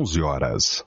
11 horas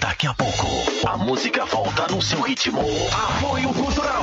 Daqui a pouco, a música volta no seu ritmo. Apoio Cultural.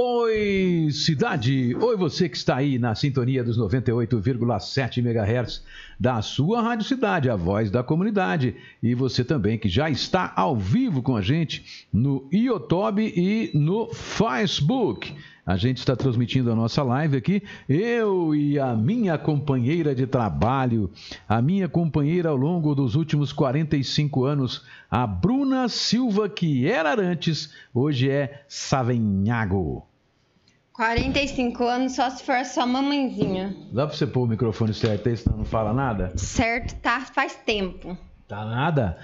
Oi, cidade! Oi, você que está aí na sintonia dos 98,7 MHz da sua Rádio Cidade, a voz da comunidade. E você também que já está ao vivo com a gente no YouTube e no Facebook. A gente está transmitindo a nossa live aqui, eu e a minha companheira de trabalho, a minha companheira ao longo dos últimos 45 anos, a Bruna Silva, que era antes, hoje é Savenhago. 45 anos só se for sua mamãezinha. Dá pra você pôr o microfone certo aí, senão não fala nada? Certo, tá faz tempo. Tá nada?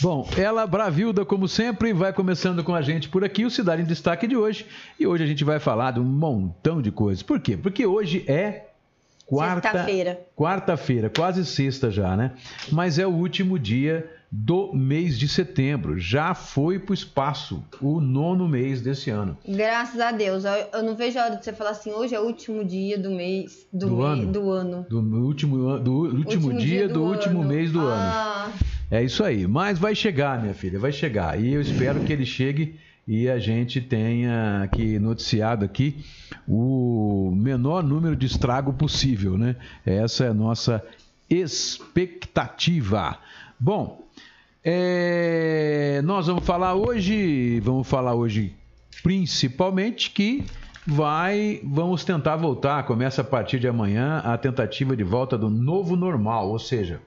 Bom, ela, Bravilda, como sempre, vai começando com a gente por aqui, o Cidade em Destaque de hoje. E hoje a gente vai falar de um montão de coisas. Por quê? Porque hoje é quarta... Sexta-feira. Quarta-feira, quase sexta já, né? Mas é o último dia do mês de setembro. Já foi pro espaço, o nono mês desse ano. Graças a Deus. Eu, não vejo a hora de você falar assim, hoje é o último dia do mês do, Do me- ano? do ano. Do último, do último, dia, do, último ano. mês do ano. Ah, É isso aí. Mas vai chegar, minha filha, vai chegar. E eu espero que ele chegue e a gente tenha aqui noticiado aqui o menor número de estrago possível, né? Essa é a nossa expectativa. Bom, é, nós vamos falar hoje, vamos falar hoje principalmente que vai, vamos tentar voltar, começa a partir de amanhã a tentativa de volta do novo normal, ou seja,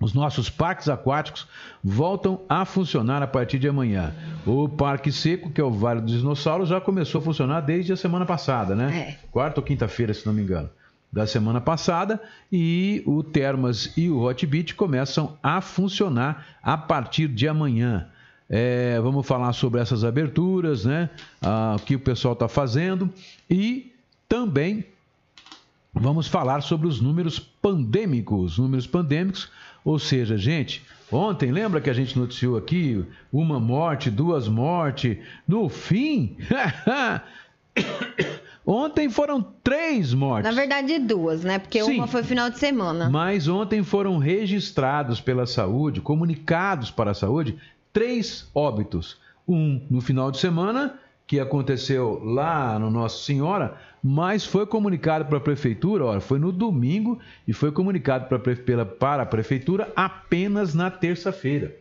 os nossos parques aquáticos voltam a funcionar a partir de amanhã. O Parque Seco, que é o Vale dos Dinossauros, já começou a funcionar desde a semana passada, né? Quarta ou quinta-feira, se não me engano. Da semana passada. E o Termas e o Hot Beach começam a funcionar a partir de amanhã. É, vamos falar sobre essas aberturas, né? Ah, o que o pessoal está fazendo. E também vamos falar sobre os números pandêmicos. Números pandêmicos, ou seja, gente, ontem lembra que a gente noticiou aqui uma morte, duas mortes, no fim, Ontem foram três mortes. Na verdade, duas, né? Porque Sim. uma foi final de semana. Mas ontem foram registrados pela saúde, comunicados para a saúde, três óbitos. Um no final de semana, que aconteceu lá no Nossa Senhora, mas foi comunicado para a prefeitura, olha, foi no domingo e foi comunicado para, a pre- pela- para a prefeitura apenas na terça-feira.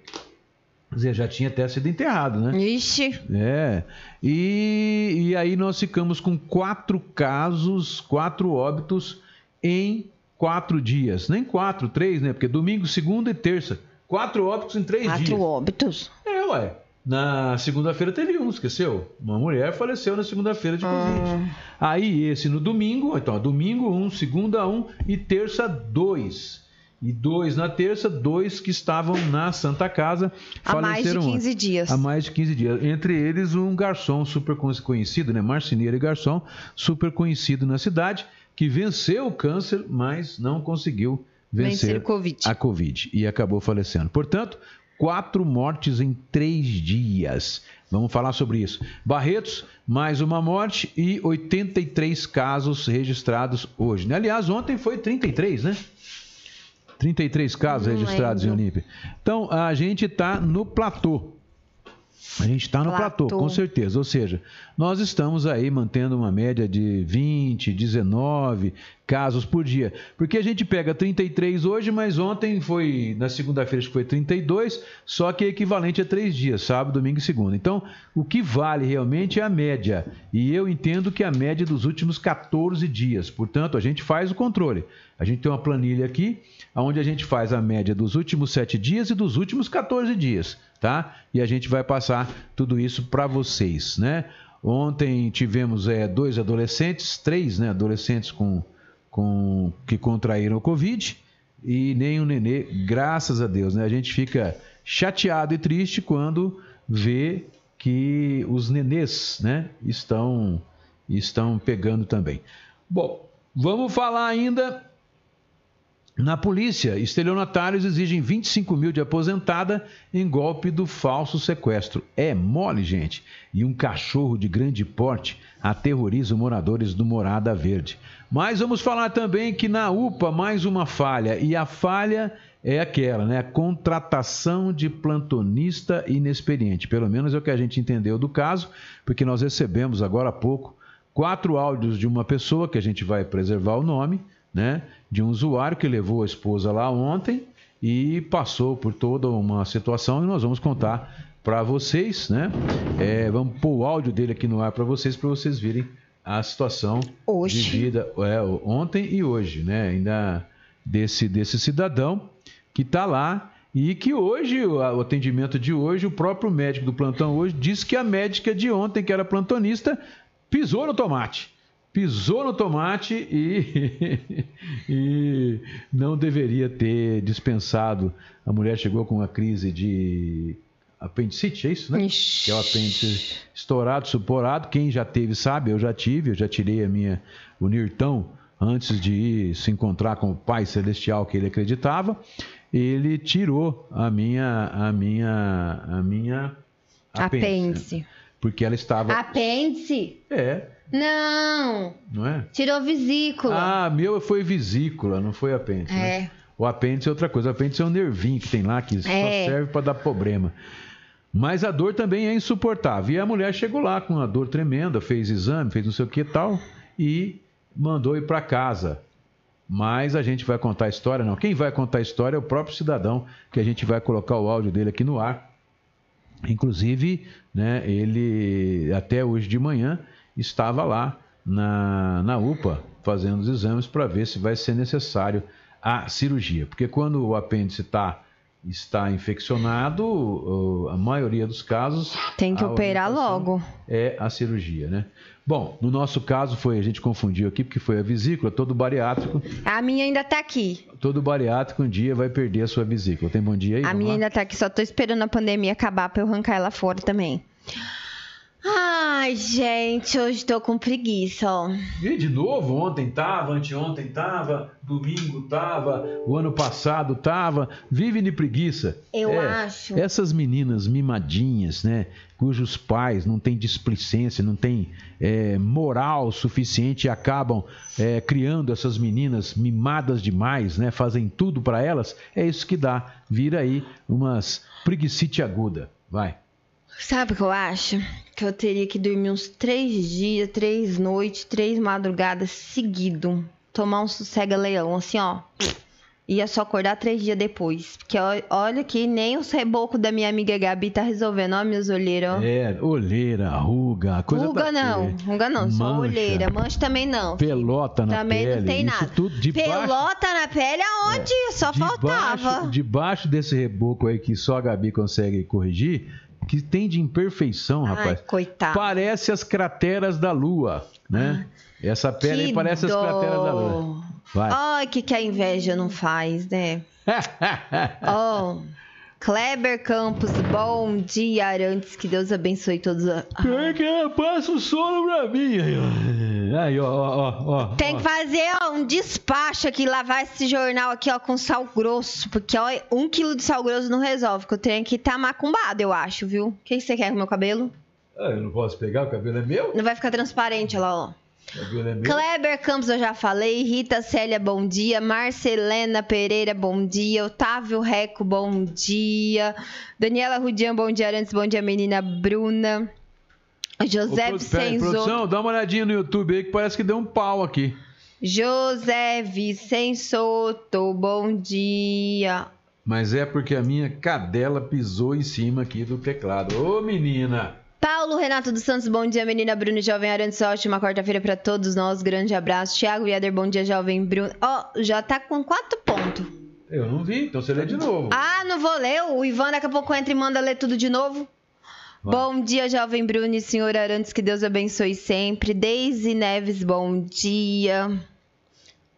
Quer dizer, já tinha até sido enterrado, né? Ixi, É. E, e aí nós ficamos com quatro casos, quatro óbitos em quatro dias. Nem quatro, três, né? Porque domingo, segunda e terça. Quatro óbitos em três quatro dias. óbitos. É, ué. Na segunda-feira teve um, esqueceu? Uma mulher faleceu na segunda-feira de Covid. Aí esse no domingo, então, domingo um, segunda um e terça dois. E dois na terça, dois que estavam na Santa Casa Há mais de faleceram ontem. 15 dias. Há mais de 15 dias. Entre eles, um garçom super con- conhecido, né? Marceneiro e garçom, super conhecido na cidade, que venceu o câncer, mas não conseguiu vencer Vencer Covid. a Covid e acabou falecendo. Portanto, quatro mortes em três dias. Vamos falar sobre isso. Barretos, mais uma morte e 83 casos registrados hoje. né? Aliás, ontem foi 33, né? 33 casos Não registrados lembro. em Olímpia. Então, a gente está no platô. A gente está no platô. Platô. com certeza. Ou seja, nós estamos aí mantendo uma média de 20, 19 casos por dia. Porque a gente pega 33 hoje, mas ontem foi, na segunda-feira, que foi 32, só que é equivalente a três dias, sábado, domingo e segunda. Então, o que vale realmente é a média. E eu entendo que é a média dos últimos 14 dias. Portanto, a gente faz o controle. A gente tem uma planilha aqui, onde a gente faz a média dos últimos 7 dias e dos últimos 14 dias, tá? E a gente vai passar tudo isso para vocês, né? Ontem tivemos é, dois adolescentes, três né, adolescentes com, com, que contraíram o Covid e nem um nenê, graças a Deus, né? A gente fica chateado e triste quando vê que os nenês, né, estão, estão pegando também. Bom, vamos falar ainda na polícia, estelionatários exigem 25 mil de aposentada em golpe do falso sequestro. É mole, gente. E um cachorro de grande porte aterroriza moradores do Morada Verde. Mas vamos falar também que na UPA mais uma falha. E a falha é aquela, né? Contratação de plantonista inexperiente. Pelo menos é o que a gente entendeu do caso, porque nós recebemos agora há pouco quatro áudios de uma pessoa, que a gente vai preservar o nome, né? De um usuário que levou a esposa lá ontem e passou por toda uma situação e nós vamos contar para vocês, né? É, vamos pôr o áudio dele aqui no ar para vocês, para vocês verem a situação Hoje. vivida é, ontem e hoje, né? Ainda desse, desse cidadão que está lá e que hoje, o atendimento de hoje, o próprio médico do plantão hoje disse que a médica de ontem, que era plantonista, pisou no tomate. Pisou no tomate e, e não deveria ter dispensado. A mulher chegou com uma crise de apendicite, é isso, né? Ixi. Que é o apêndice estourado, suporado. Quem já teve sabe, eu já tive, eu já tirei a minha, o Nirtão antes de ir se encontrar com o Pai Celestial que ele acreditava. Ele tirou a minha, a minha, a minha Apêndice. porque ela estava. Apêndice? É, Não. não é? Tirou vesícula. Ah, meu foi vesícula, não foi apêndice. né? É. O apêndice é outra coisa. O apêndice é um nervinho que tem lá que só É. serve para dar problema. Mas a dor também é insuportável. E a mulher chegou lá com uma dor tremenda, fez exame, fez não sei o que e tal, e mandou ir para casa. Mas a gente vai contar a história, não. Quem vai contar a história é o próprio cidadão, que a gente vai colocar o áudio dele aqui no ar. Inclusive, né, ele até hoje de manhã estava lá na, na UPA fazendo os exames para ver se vai ser necessário a cirurgia. Porque quando o apêndice tá, está infeccionado, a maioria dos casos. Tem que operar logo. É a cirurgia, né? Bom, no nosso caso foi, a gente confundiu aqui, porque foi a vesícula, todo bariátrico. A minha ainda tá aqui. Todo bariátrico um dia vai perder a sua vesícula. Tem bom dia aí? A minha lá? ainda tá aqui. Só tô esperando a pandemia acabar pra eu arrancar ela fora também. Ai, gente, hoje tô com preguiça, ó. E de novo, ontem tava, anteontem tava, domingo tava, o ano passado tava. Vive de preguiça. Eu É, acho. Essas meninas mimadinhas, né? Cujos pais não têm displicência, não têm é, moral suficiente e acabam é, criando essas meninas mimadas demais, né? Fazem tudo pra elas. É isso que dá. Vira aí umas preguicite aguda. Vai. Sabe o que eu acho? Que eu teria que dormir uns três dias, três noites, três madrugadas seguido. Tomar um sossega-leão, assim, ó. Ia só acordar três dias depois. Porque olha que nem os rebocos da minha amiga Gabi tá resolvendo. Ó, minhas olheiras, ó. É, olheira, ruga, coisa Ruga tá não, feia. ruga não, só Mancha. olheira. Mancha também não. Pelota na Também pele. não tem nada. tudo debaixo, Pelota na pele aonde? Só faltava. debaixo, debaixo desse reboco aí que só a Gabi consegue corrigir, que tem de imperfeição, Ai, rapaz. coitado. Parece as crateras da Lua, né? Essa pele aí parece as dó. crateras da Lua. Vai. Ai, que que a inveja não faz, né? Ó, Kleber Campos, bom dia, Arantes. Que Deus abençoe todos. a- Pior que passa o sono pra mim. Aí, ó. Ó, ó. Tem que fazer ó, um despacho aqui, lavar esse jornal aqui, ó, com sal grosso. Porque, ó, um quilo de sal grosso não resolve, que eu tenho que estar macumbado, eu acho, viu? O que que você quer com o meu cabelo? Ah, eu não posso pegar, o cabelo é meu? Não vai ficar transparente, olha lá, ó. O cabelo é. Kleber Campos, eu já falei. Rita Célia, bom dia. Marcelena Pereira, bom dia. Otávio Reco, bom dia. Daniela Rudian, bom dia. Arantes, bom dia, menina Bruna. José Vicenzo. produção, dá uma olhadinha no YouTube aí que parece que deu um pau aqui. José Vicensoto, bom dia. Mas é porque a minha cadela pisou em cima aqui do teclado. Ô, menina! Paulo Renato dos Santos, bom dia, menina Bruna e Jovem Arantes. Ótima quarta-feira pra todos nós. Grande abraço. Thiago Yader, bom dia, Jovem Bruna. Ó, já tá com quatro pontos. Eu não vi, então você lê de novo. Ah, não vou ler. O Ivan daqui a pouco entra e manda ler tudo de novo. Bom dia, jovem Bruno e senhor Arantes, que Deus abençoe sempre. Deise Neves, bom dia.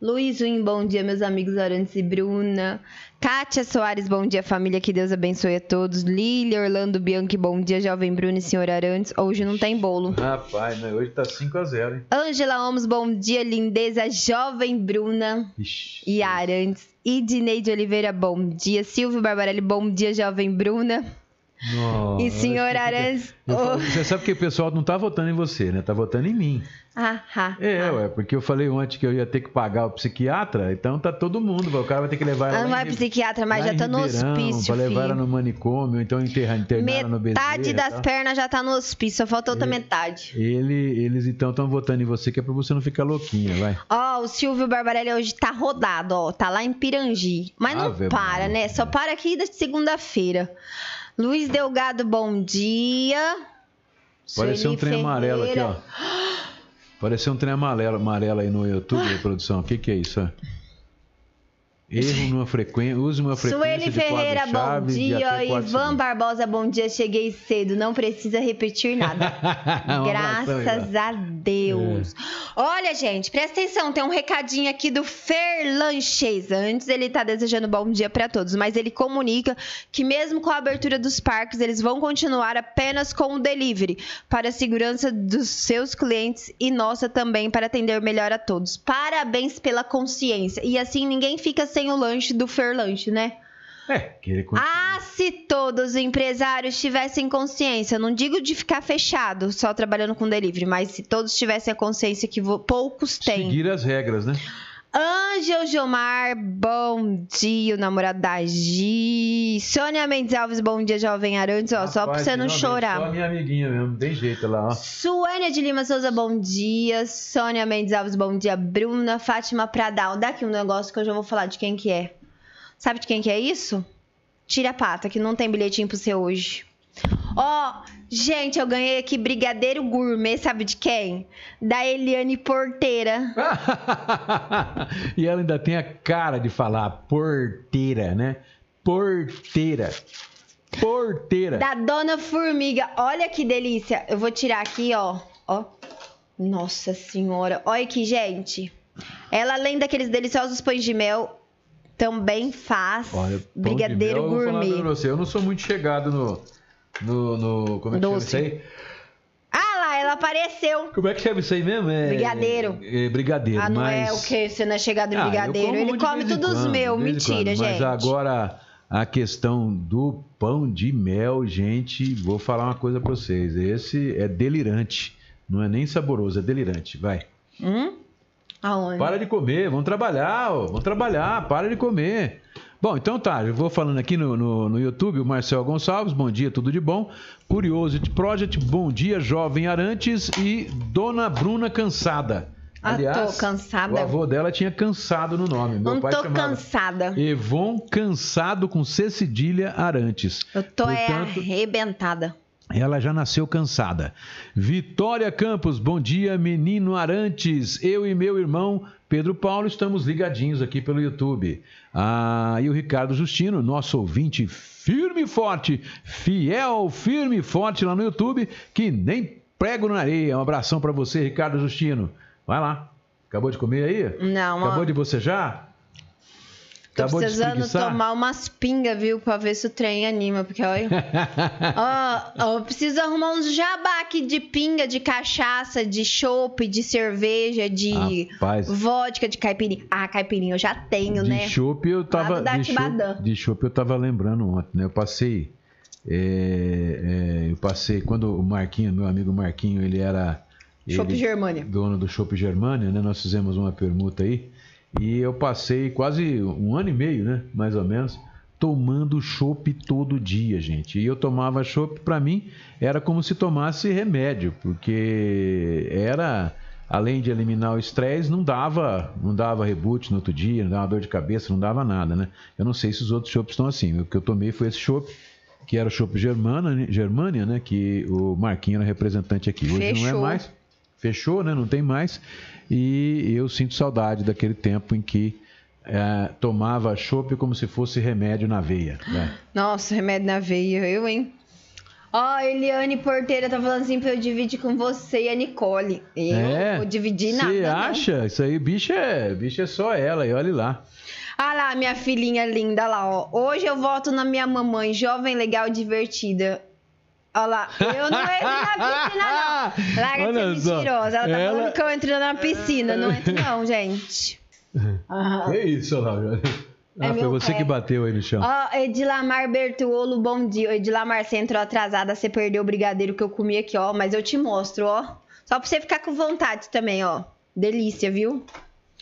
Luiz Win, bom dia, meus amigos Arantes e Bruna. Kátia Soares, bom dia, família, que Deus abençoe a todos. Lília Orlando Bianchi, bom dia, jovem Bruno e senhor Arantes. Hoje não tem bolo. Rapaz, né, hoje tá 5x0, hein? Ângela Holmes, bom dia, lindeza, jovem Bruna Ixi. e Arantes. Idineide Oliveira, bom dia. Silvio Barbarelli, bom dia, jovem Bruna. Nossa, E senhor Arantes. Oh. Você sabe que o pessoal não tá votando em você, né? Tá votando em mim. Ah, ah, É, ah. ué, porque eu falei ontem que eu ia ter que pagar o psiquiatra, então tá todo mundo, o cara vai ter que levar ela não vai em pro Ri- psiquiatra, mas já tá no Ribeirão, hospício, Pra levar ela no manicômio, então internar ela no Bezerra. Metade das tá? pernas já tá no hospício, só falta outra metade. Ele, eles então estão votando em você, que é pra você não ficar louquinha, vai. Ó, o Silvio Barbarelli hoje tá rodado, ó. Tá lá em Pirangi. Mas não Ave para, Maria. né? Só para aqui da segunda-feira. Luiz Delgado, bom dia. Pareceu um trem amarelo aqui, Ferreira. ó. Pareceu um trem amarelo, amarelo aí no YouTube, produção. O que que é isso, ó? Erro numa frequência, use uma frequência Sueli de Ferreira, bom dia. Ivan. Barbosa, bom dia. Cheguei cedo, não precisa repetir nada. Abração, Graças a Deus. Olha, gente, presta atenção, tem um recadinho aqui do Ferlanches. Antes ele tá desejando bom dia para todos, mas ele comunica que mesmo com a abertura dos parques, eles vão continuar apenas com o delivery para a segurança dos seus clientes e nossa também para atender melhor a todos. Parabéns pela consciência. E assim ninguém fica sem o lanche do Ferlanche, né? É, querer continuar. Ah, se todos os empresários tivessem consciência, não digo de ficar fechado só trabalhando com delivery, mas se todos tivessem a consciência que poucos têm. Seguir as regras, né? Ângel Gilmar, bom dia, o namorado da Gi. Sônia Mendes Alves, bom dia, jovem Arantes, ó, só pra Rapaz, você não chorar. Só minha amiguinha mesmo, tem jeito lá, ó. Suênia de Lima Souza, bom dia. Sônia Mendes Alves, bom dia. Bruna Fátima Pradal. Dá aqui um negócio que eu já vou falar de quem que é. Sabe de quem que é isso? Tira a pata, que não tem bilhetinho pro seu hoje. Ó, gente, eu ganhei aqui brigadeiro gourmet, sabe de quem? Da Eliane Porteira. e ela ainda tem a cara de falar porteira, né? Porteira. Porteira. Da Dona Formiga. Olha que delícia. Eu vou tirar aqui, ó. Ó. Nossa senhora. Olha aqui, gente. Ela, além daqueles deliciosos pães de mel, também faz Olha, brigadeiro mel, eu gourmet. pra você, eu não sou muito chegado no. No. no como é que Doce. chama isso aí? Ah, apareceu. Como é que chama isso aí mesmo? É... Brigadeiro. É, brigadeiro, Ah, não mas... é o que? Você não é chegado em Ah, brigadeiro. Ele come todos os meus. Mentira, quando. gente. Mas agora, a questão do pão de mel, gente, vou falar uma coisa pra vocês. Esse é delirante. Não é nem saboroso, é delirante. Vai. Hum? Aonde? Para de comer, vamos trabalhar, ó, vamos trabalhar, para de comer. Bom, então tá, eu vou falando aqui no, no, no YouTube, o Marcel Gonçalves, bom dia, tudo de bom. Curiosity Project, bom dia, Jovem Arantes e Dona Bruna Cansada. Ah, tô cansada. O avô dela tinha cansado no nome. Meu Não pai tô cansada. Evon Cansado com C cedilha Arantes. Eu tô é Portanto, arrebentada. Ela já nasceu cansada. Vitória Campos, bom dia, menino Arantes. Eu e meu irmão Pedro Paulo estamos ligadinhos aqui pelo YouTube. Ah, e o Ricardo Justino, nosso ouvinte firme e forte, fiel, firme e forte lá no YouTube, que nem prego na areia. Um abração pra você, Ricardo Justino. Vai lá. Acabou de comer aí? Não, ó. Acabou de bocejar? Tô Acabou de precisando tomar umas pingas, viu? Pra ver se o trem anima. Porque, olha. Ó, ó, eu preciso arrumar uns jabá aqui de pinga, de cachaça, de chopp, de cerveja, de Rapaz. vodka, de caipirinha. Ah, caipirinha eu já tenho, de né? chopp eu tava de chopp, Datibadã. de chopp eu tava lembrando ontem, né? Eu passei é, é, eu passei quando o Marquinho, meu amigo Marquinho, ele era Chopp ele- Germânia. dono do Chopp Germânia, né? Nós fizemos uma permuta aí e eu passei quase um ano e meio, né? Mais ou menos, tomando chopp todo dia, gente. E eu tomava chopp, para mim, era como se tomasse remédio, porque era além de eliminar o estresse, não dava, não dava reboot no outro dia, não dava dor de cabeça, não dava nada, né? Eu não sei se os outros chopps estão assim. O que eu tomei foi esse chopp que era o chopp Germana, Germânia, né? Que o Marquinho era representante aqui. Hoje não é Fechou. mais. Fechou, né? Não tem mais. E eu sinto saudade daquele tempo em que eh, tomava chopp como se fosse remédio na veia. né? Nossa, remédio na veia, eu, hein? Ó, Eliane Porteira tá falando assim pra eu dividir com você e a Nicole. Eu É. vou dividir nada. Você não. acha? Isso aí, bicho é, bicho é só ela, e olhe lá. Ah lá, minha filhinha linda lá, ó. Hoje eu voto na minha mamãe, jovem, legal, divertida. Olha lá, eu não entro na piscina, não. Larga de Olha ser só, mentirosa. Ela tá ela- falando que eu entro na piscina. Não entro, não, gente. Ah. Que isso, Laura? Ah, É foi você pé. que bateu aí no chão. Ó, Edilamar Bertuolo, bom dia. Edilamar, você entrou atrasada, você perdeu o brigadeiro que eu comi aqui, ó. Mas eu te mostro, ó. Só pra você ficar com vontade também, ó. Delícia, viu?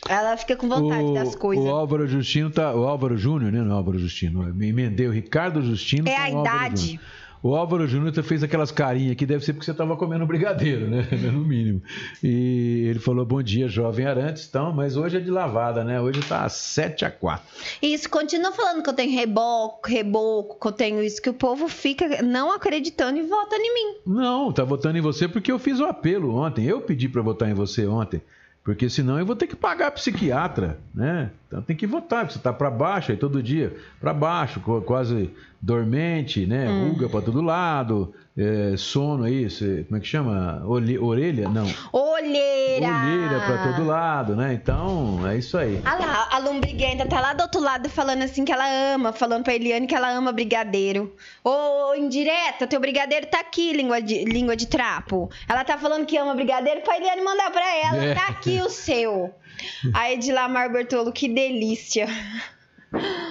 Ela fica com vontade das coisas. O Álvaro Justino tá. O Álvaro Júnior, né? Não é o Álvaro Justino. Eu me emendei o Ricardo Justino. É com a o Álvaro idade. Júnior. O Álvaro Júnior fez aquelas carinhas aqui, deve ser porque você tava comendo brigadeiro, né? No mínimo. E ele falou: bom dia, jovem Arantes, então, mas hoje é de lavada, né? Hoje tá 7 a 4 Isso, continua falando que eu tenho reboco, reboco, que eu tenho isso, que o povo fica não acreditando e vota em mim. Não, tá votando em você porque eu fiz o apelo ontem. Eu pedi para votar em você ontem. Porque senão eu vou ter que pagar psiquiatra, né? Então tem que votar, porque você tá para baixo aí todo dia, para baixo, quase dormente, né? Hum. Ruga para todo lado, é, sono aí, você- como é que chama? Olhe- orelha? Não. Olheira! Olheira para todo lado, né? Então, é isso aí. Ah lá, a lombriguenta tá lá do outro lado falando assim que ela ama, falando pra Eliane que ela ama brigadeiro. Ô, indireta, teu brigadeiro tá aqui, língua de, língua de trapo. Ela tá falando que ama brigadeiro pra Eliane mandar pra ela. É. Tá aqui o seu. A Edilamar Bertolo, que delícia.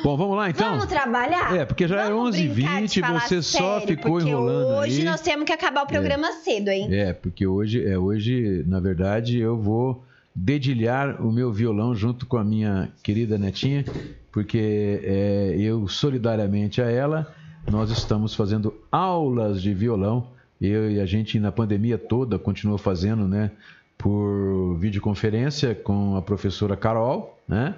Bom, vamos lá então? Vamos trabalhar? É, porque já era Vamos 11h20, de falar você só sério, ficou porque enrolando hoje aí. nós temos que acabar o programa cedo, hein? É, porque hoje, é, hoje, na verdade, eu vou dedilhar o meu violão junto com a minha querida netinha, porque é, eu, solidariamente a ela, nós estamos fazendo aulas de violão. Eu e a gente, na pandemia toda, continuou fazendo, né, por videoconferência com a professora Carol, né?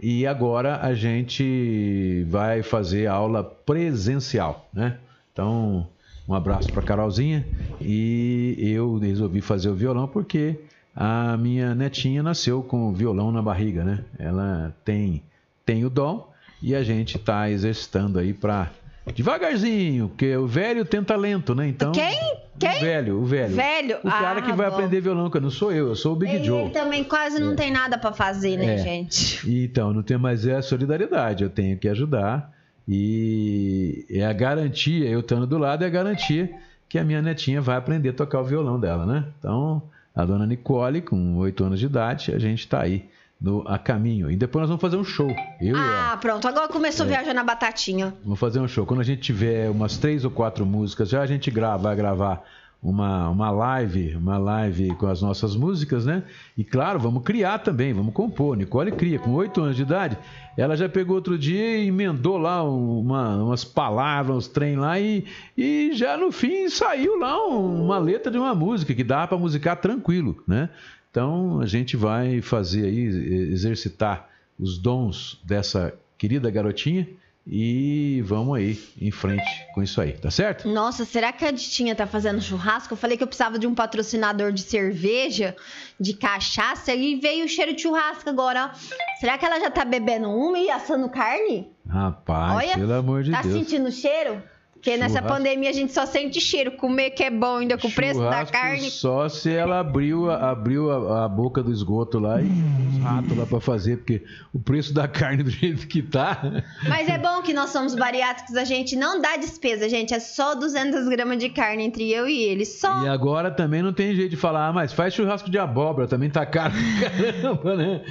E agora a gente vai fazer aula presencial, né? Então, um abraço para Carolzinha. E eu resolvi fazer o violão porque a minha netinha nasceu com o violão na barriga, né? Ela tem, tem o dom e a gente está exercitando aí para devagarzinho, porque o velho tem talento, né? Então, Quem? Quem? O velho, o velho. Velho? O cara Ah, que vai bom. aprender violão, que não sou eu, eu sou o Big Ele, Joe. ele também quase não tem nada pra fazer, né, É. gente? Então, não tem mais é a solidariedade, eu tenho que ajudar. E é a garantia, eu estando do lado, é a garantia que a minha netinha vai aprender a tocar o violão dela, né? Então, a dona Nicole, com 8 anos de idade, a gente está aí no, a caminho. E depois nós vamos fazer um show. Eu ah, pronto. Agora começou a viajar na batatinha. Vamos fazer um show. Quando a gente tiver umas três ou quatro músicas, já a gente grava, vai gravar uma, uma live, uma live com as nossas músicas, né? E claro, vamos criar também, vamos compor. Nicole cria, com oito anos de idade, ela já pegou outro dia e emendou lá uma, umas palavras, uns trem lá e, e já no fim saiu lá uma letra de uma música que dá para musicar tranquilo, né? Então a gente vai fazer aí, exercitar os dons dessa querida garotinha e vamos aí em frente com isso aí, tá certo? Nossa, será que a Ditinha tá fazendo churrasco? Eu falei que eu precisava de um patrocinador de cerveja, de cachaça, e veio o cheiro de churrasco agora, ó. Será que ela já tá bebendo uma e assando carne? Rapaz, Olha, pelo amor de tá Deus. Tá sentindo o cheiro? Porque nessa pandemia a gente só sente cheiro. Comer que é bom ainda com o preço da carne. Só se ela abriu, abriu a, a boca do esgoto lá e os ratos lá para fazer, porque o preço da carne do jeito que tá. Mas é bom que nós somos bariátricos, a gente não dá despesa, gente. É só 200 gramas de carne entre eu e ele. Só. E agora também não tem jeito de falar, ah, mas faz churrasco de abóbora, também tá caro caramba, né?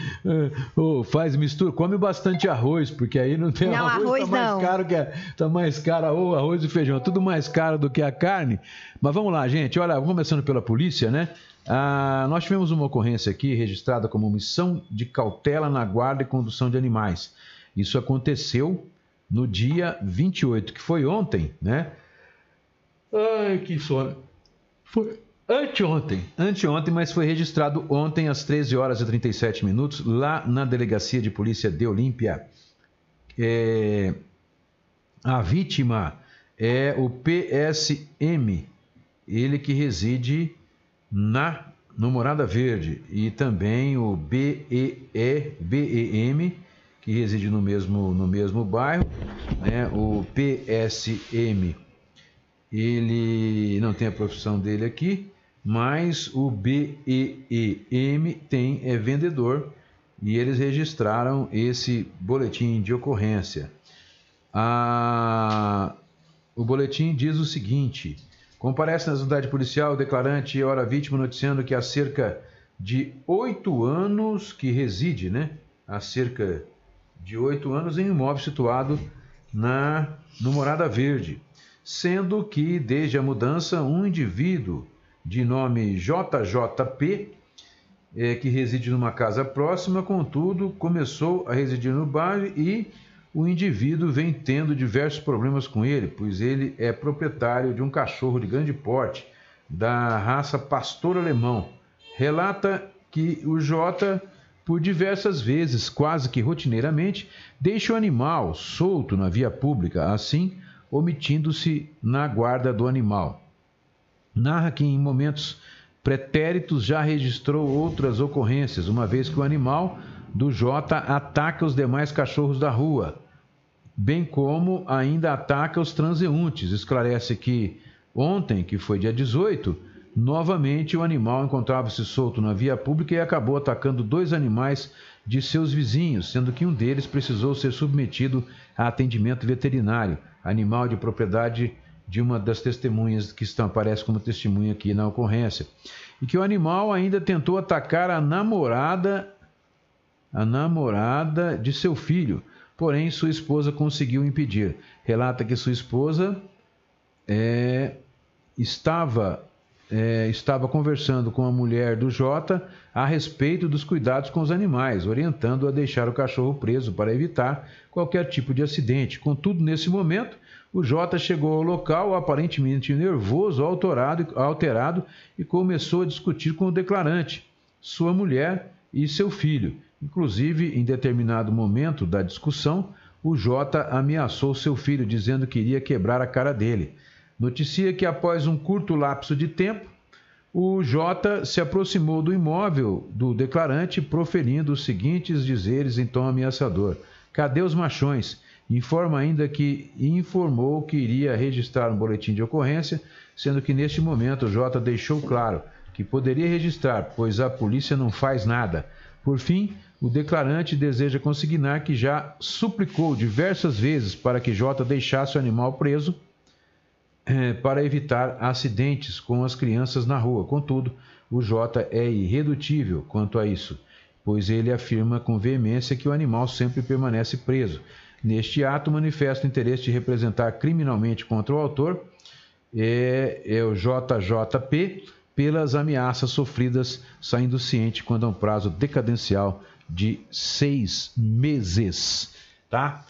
Ou faz mistura, come bastante arroz, porque aí não tem não, arroz, arroz tá mais não. caro que tá mais caro ou arroz e feijão, tudo mais caro do que a carne. Mas vamos lá, gente. Olha, começando pela polícia, né? Ah, nós tivemos uma ocorrência aqui registrada como missão de cautela na guarda e condução de animais. Isso aconteceu no dia 28, que foi ontem, né? Ai, que sono. Foi anteontem, anteontem, mas foi registrado ontem às 13 horas e 37 minutos lá na delegacia de polícia de Olímpia. É, a vítima é o PSM, ele que reside na no Morada Verde e também o BEE, BEM, que reside no mesmo, no mesmo bairro, né? o PSM, ele não tem a profissão dele aqui, mas o BEEM tem, é vendedor e eles registraram esse boletim de ocorrência. A, o boletim diz o seguinte: comparece na unidade policial o declarante e hora vítima noticiando que há cerca de oito anos que reside, né? Há cerca de oito anos em imóvel situado na no Morada Verde, sendo que desde a mudança um indivíduo de nome JJP é, que reside numa casa próxima, contudo, começou a residir no bairro e o indivíduo vem tendo diversos problemas com ele, pois ele é proprietário de um cachorro de grande porte, da raça pastor alemão. Relata que o Jota, por diversas vezes, quase que rotineiramente, deixa o animal solto na via pública, assim omitindo-se na guarda do animal. Narra que em momentos pretéritos já registrou outras ocorrências, uma vez que o animal do Jota ataca os demais cachorros da rua, bem como ainda ataca os transeuntes. Esclarece que ontem, que foi dia 18, novamente o animal encontrava-se solto na via pública e acabou atacando dois animais de seus vizinhos, sendo que um deles precisou ser submetido a atendimento veterinário, animal de propriedade de uma das testemunhas que estão, aparece como testemunha aqui na ocorrência. E que o animal ainda tentou atacar a namorada, a namorada de seu filho, porém sua esposa conseguiu impedir. Relata que sua esposa é, estava é, estava conversando com a mulher do Jota a respeito dos cuidados com os animais, orientando-a a deixar o cachorro preso para evitar qualquer tipo de acidente. Contudo, nesse momento, o Jota chegou ao local aparentemente nervoso, alterado, alterado e começou a discutir com o declarante, sua mulher e seu filho. Inclusive, em determinado momento da discussão, o Jota ameaçou seu filho, dizendo que iria quebrar a cara dele. Noticia que após um curto lapso de tempo, o Jota se aproximou do imóvel do declarante, proferindo os seguintes dizeres em tom ameaçador: Cadê os machões? Informa ainda que informou que iria registrar um boletim de ocorrência, sendo que neste momento o Jota deixou claro que poderia registrar, pois a polícia não faz nada. Por fim, o declarante deseja consignar que já suplicou diversas vezes para que Jota deixasse o animal preso eh, para evitar acidentes com as crianças na rua. Contudo, o J é irredutível quanto a isso, pois ele afirma com veemência que o animal sempre permanece preso. Neste ato, manifesta o interesse de representar criminalmente contra o autor, é, é o JJP, pelas ameaças sofridas, saindo ciente quando há um prazo decadencial de seis meses, tá?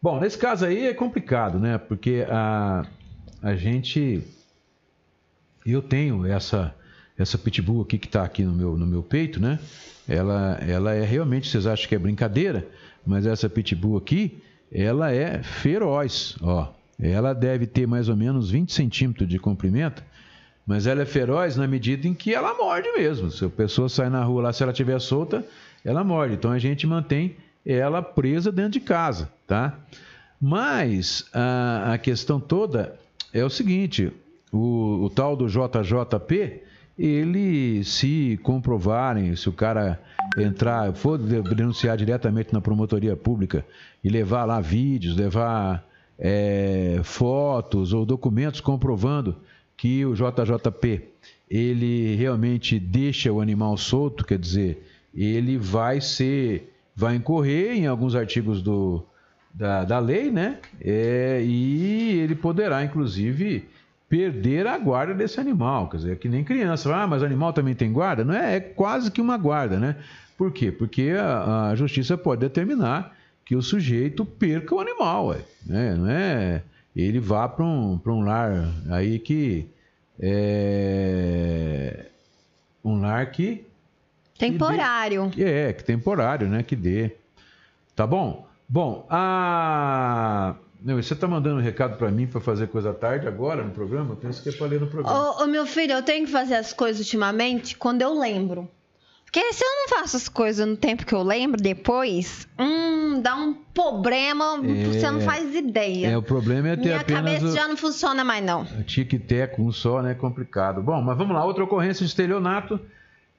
Bom, nesse caso aí é complicado, né? Porque a, a gente, eu tenho essa essa pitbull aqui que está aqui no meu, no meu peito, né? Ela, ela é realmente, vocês acham que é brincadeira, mas essa pitbull aqui, ela é feroz, ó. Ela deve ter mais ou menos 20 centímetros de comprimento, mas ela é feroz na medida em que ela morde mesmo. Se a pessoa sai na rua lá, se ela estiver solta, ela morde. Então a gente mantém ela presa dentro de casa, tá? Mas a, a questão toda é o seguinte: o, o tal do JJP, ele se comprovarem, se o cara entrar, for denunciar diretamente na promotoria pública e levar lá vídeos, levar é, fotos ou documentos comprovando que o JJP ele realmente deixa o animal solto, quer dizer, ele vai ser, vai incorrer em alguns artigos do, da, da lei, né? É, e ele poderá, inclusive, perder a guarda desse animal. Quer dizer, é que nem criança. Ah, mas animal também tem guarda? Não é? É quase que uma guarda, né? Por quê? Porque a, a justiça pode determinar que o sujeito perca o animal, ué, né? Não é? Ele vá para um, um lar aí que é um lar que Temporário. Que, dê, é, que temporário, né? Que dê. Tá bom? Bom, a. Não, você tá mandando um recado para mim para fazer coisa tarde agora no programa? Eu penso que é pra ler no programa. Ô, ô, meu filho, eu tenho que fazer as coisas ultimamente quando eu lembro. Porque se eu não faço as coisas no tempo que eu lembro, depois, hum, dá um problema, É, você não faz ideia. É, o problema é ter Minha apenas cabeça o... já não funciona mais, não. tic-tac, um só, né? Complicado. Bom, mas vamos lá. Outra ocorrência de estelionato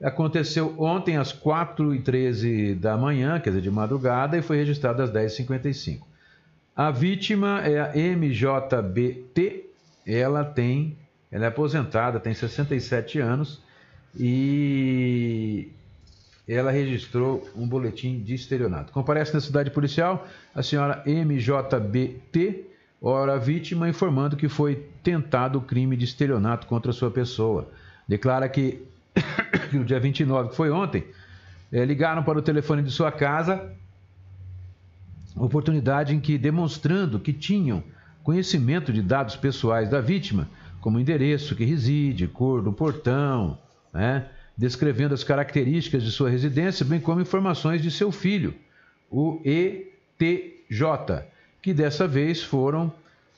aconteceu ontem às 4h13 da manhã, quer dizer, de madrugada, e foi registrada às 10h55. A vítima é a MJBT, ela tem, ela é aposentada, tem 67 anos e ela registrou um boletim de estelionato. Comparece na cidade policial a senhora MJBT, ora vítima, informando que foi tentado o crime de estelionato contra sua pessoa. Declara que no dia 29, que foi ontem, eh, ligaram para o telefone de sua casa, oportunidade em que, demonstrando que tinham conhecimento de dados pessoais da vítima, como endereço que reside, cor do portão, né, descrevendo as características de sua residência, bem como informações de seu filho, o ETJ, que dessa vez foram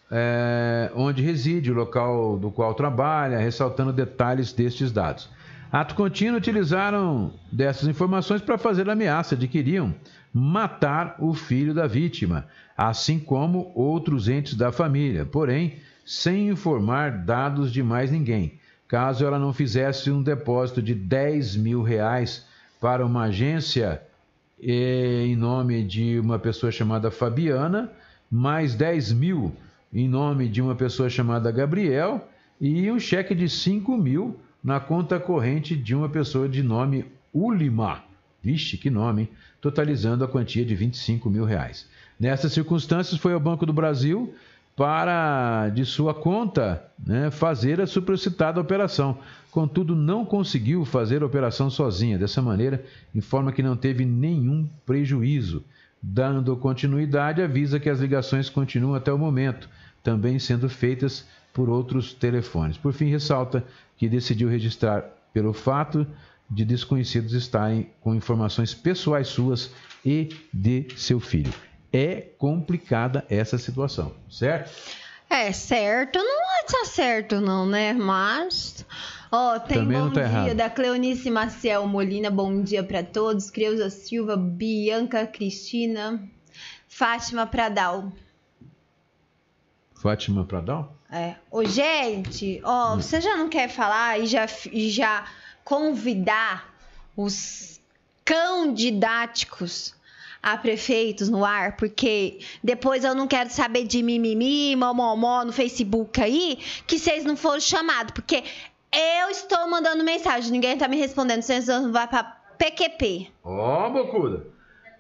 eh, onde reside, o local do qual trabalha, ressaltando detalhes destes dados. Ato contínuo utilizaram dessas informações para fazer a ameaça de que iriam matar o filho da vítima, assim como outros entes da família, porém sem informar dados de mais ninguém, caso ela não fizesse um depósito de 10 mil reais para uma agência em nome de uma pessoa chamada Fabiana, mais 10 mil em nome de uma pessoa chamada Gabriel e um cheque de 5 mil na conta corrente de uma pessoa de nome Ulima. Vixe, que nome, hein? Totalizando a quantia de 25 mil reais. Nessas circunstâncias, foi ao Banco do Brasil para, de sua conta, né, fazer a supracitada operação. Contudo, não conseguiu fazer a operação sozinha. Dessa maneira, informa que não teve nenhum prejuízo. Dando continuidade, avisa que as ligações continuam até o momento, também sendo feitas por outros telefones. Por fim, ressalta que decidiu registrar pelo fato de desconhecidos estarem com informações pessoais suas e de seu filho. É complicada essa situação, certo? É, certo não é certo, não, né? Mas. Ó, tem Também bom tá dia errado. da Cleonice Maciel Molina, bom dia pra todos. Creuza Silva, Bianca Cristina, Fátima Pradal. Fátima Pradal? É. Ô, gente, ó, Hum. você já não quer falar e já, e já convidar os candidáticos a prefeitos no ar, porque depois eu não quero saber de mimimi, momomó no Facebook aí, que vocês não foram chamados, porque eu estou mandando mensagem, ninguém tá me respondendo, vocês não vai pra PQP. Ó, oh, bocuda.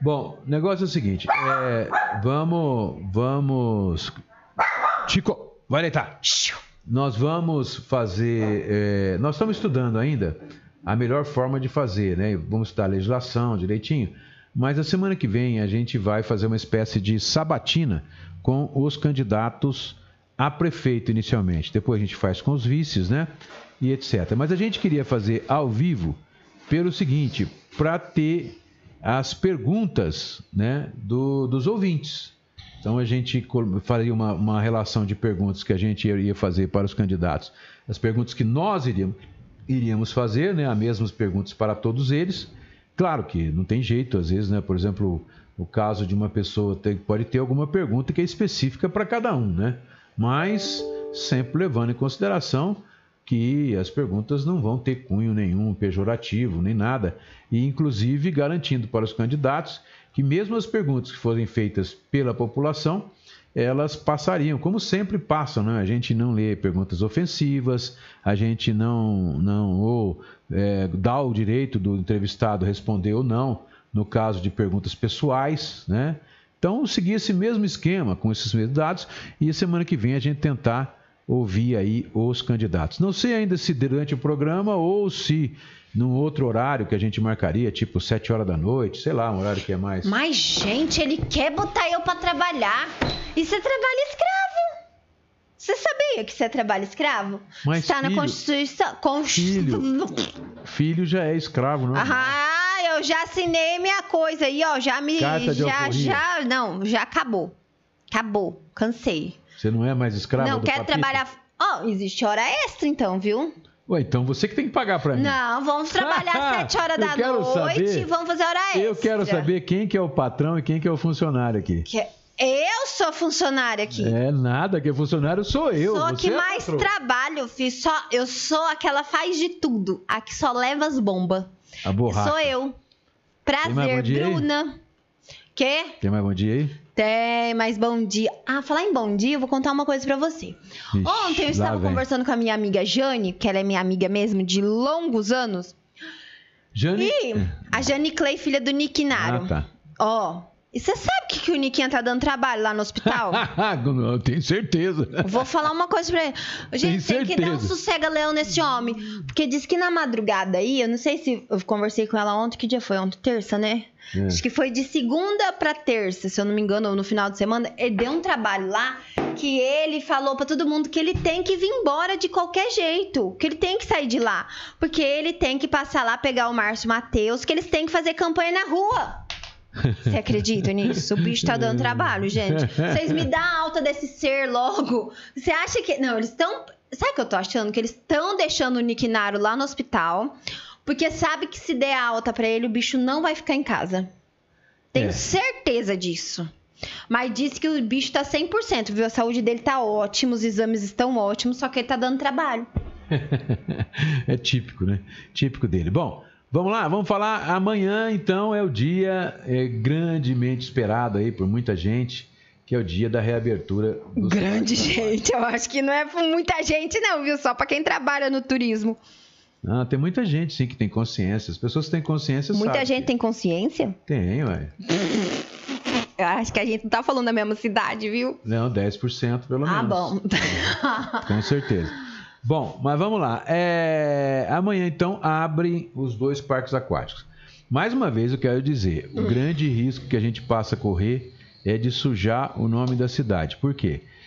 Bom, o negócio é o seguinte, é, vamos, vamos... Chico, vai deitar. Nós vamos fazer, é, nós estamos estudando ainda a melhor forma de fazer, né? Vamos estudar a legislação direitinho, mas a semana que vem a gente vai fazer uma espécie de sabatina com os candidatos a prefeito inicialmente. Depois a gente faz com os vices, né? E etc. Mas a gente queria fazer ao vivo pelo seguinte, para ter as perguntas né, do, dos ouvintes. Então a gente faria uma, uma, relação de perguntas que a gente iria fazer para os candidatos, as perguntas que nós iríamos, iríamos fazer, né, as mesmas perguntas para todos eles. Claro que não tem jeito, às vezes, né, por exemplo, o caso de uma pessoa tem, pode ter alguma pergunta que é específica para cada um, né? Mas sempre levando em consideração que as perguntas não vão ter cunho nenhum pejorativo, nem nada, e inclusive garantindo para os candidatos que mesmo as perguntas que forem feitas pela população, elas passariam, como sempre passam, né? A gente não lê perguntas ofensivas, a gente não, não ou, é, dá o direito do entrevistado responder ou não, no caso de perguntas pessoais, né? Então, seguir esse mesmo esquema com esses mesmos dados e semana que vem a gente tentar ouvir aí os candidatos. Não sei ainda se durante o programa ou se num outro horário que a gente marcaria, tipo 7 horas da noite, sei lá, um horário que é mais. Mas, gente, ele quer botar eu para trabalhar. E você trabalha escravo. Você sabia que você é trabalho escravo? Mas Está filho, na Constituição. Filho, filho já é escravo, não? Ah, eu já assinei minha coisa aí, ó. Já me. Carta de já, alforria. já. Não, já acabou. Acabou. Cansei. Você não é mais escravo Não, quer trabalhar. Ó, existe hora extra então, viu? Ué, então você que tem que pagar pra mim. Não, vamos trabalhar às 7 horas da noite saber- e vamos fazer hora extra. Eu quero saber quem que é o patrão e quem que é o funcionário aqui. Que eu sou funcionária aqui. É nada, que é funcionário sou eu. sou a que é mais patroa. trabalho, filho. Só, eu sou a que ela faz de tudo. A que só leva as bombas. A borracha. Sou eu. Prazer, dia aí? Bruna. Quê? Tem mais bom dia aí? Tem, mas bom dia. Ah, falar em bom dia, eu vou contar uma coisa pra você. Ixi, Ontem eu estava vem. conversando com a minha amiga Jane, que ela é minha amiga mesmo de longos anos. Jane... E a Jane Clay, filha do Nick Naro. Ah, tá. Ó, e você sabe que, que o Niquinha tá dando trabalho lá no hospital? eu tenho certeza. Vou falar uma coisa pra ele. Gente, tem que dar um sossega-leão nesse homem. Porque diz que na madrugada aí, eu não sei se eu conversei com ela ontem, que dia foi? Ontem, terça, né? É. Acho que foi de segunda pra terça, se eu não me engano, ou no final de semana. Ele deu um trabalho lá que ele falou pra todo mundo que ele tem que vir embora de qualquer jeito. Que ele tem que sair de lá. Porque ele tem que passar lá, pegar o Márcio Matheus, que eles têm que fazer campanha na rua. Você acredita nisso? O bicho tá dando trabalho, gente. Vocês me dão a alta desse ser logo. Você acha que. Não, eles estão. Sabe o que eu tô achando? Que eles estão deixando o Nick Naro lá no hospital. Porque sabe que se der alta pra ele, o bicho não vai ficar em casa. Tenho É. certeza disso. Mas disse que o bicho tá 100%, viu? A saúde dele tá ótima, os exames estão ótimos, só que ele tá dando trabalho. é típico, né? Típico dele. Bom, vamos lá, vamos falar. Amanhã, então, é o dia é, grandemente esperado aí por muita gente, que é o dia da reabertura dos Grande gente, eu acho que não é muita gente, não, viu? Só pra quem trabalha no turismo. Ah, tem muita gente, sim, que tem consciência. As pessoas que têm consciência Muita sabem gente que- tem consciência? Tem, ué. Eu acho que a gente não tá falando da mesma cidade, viu? Não, 10% pelo menos. Ah, bom. Com certeza. Bom, mas vamos lá. É, Amanhã, então, abre os dois parques aquáticos. Mais uma vez, eu quero dizer: o grande risco que a gente passa a correr é de sujar o nome da cidade. Por quê? Porque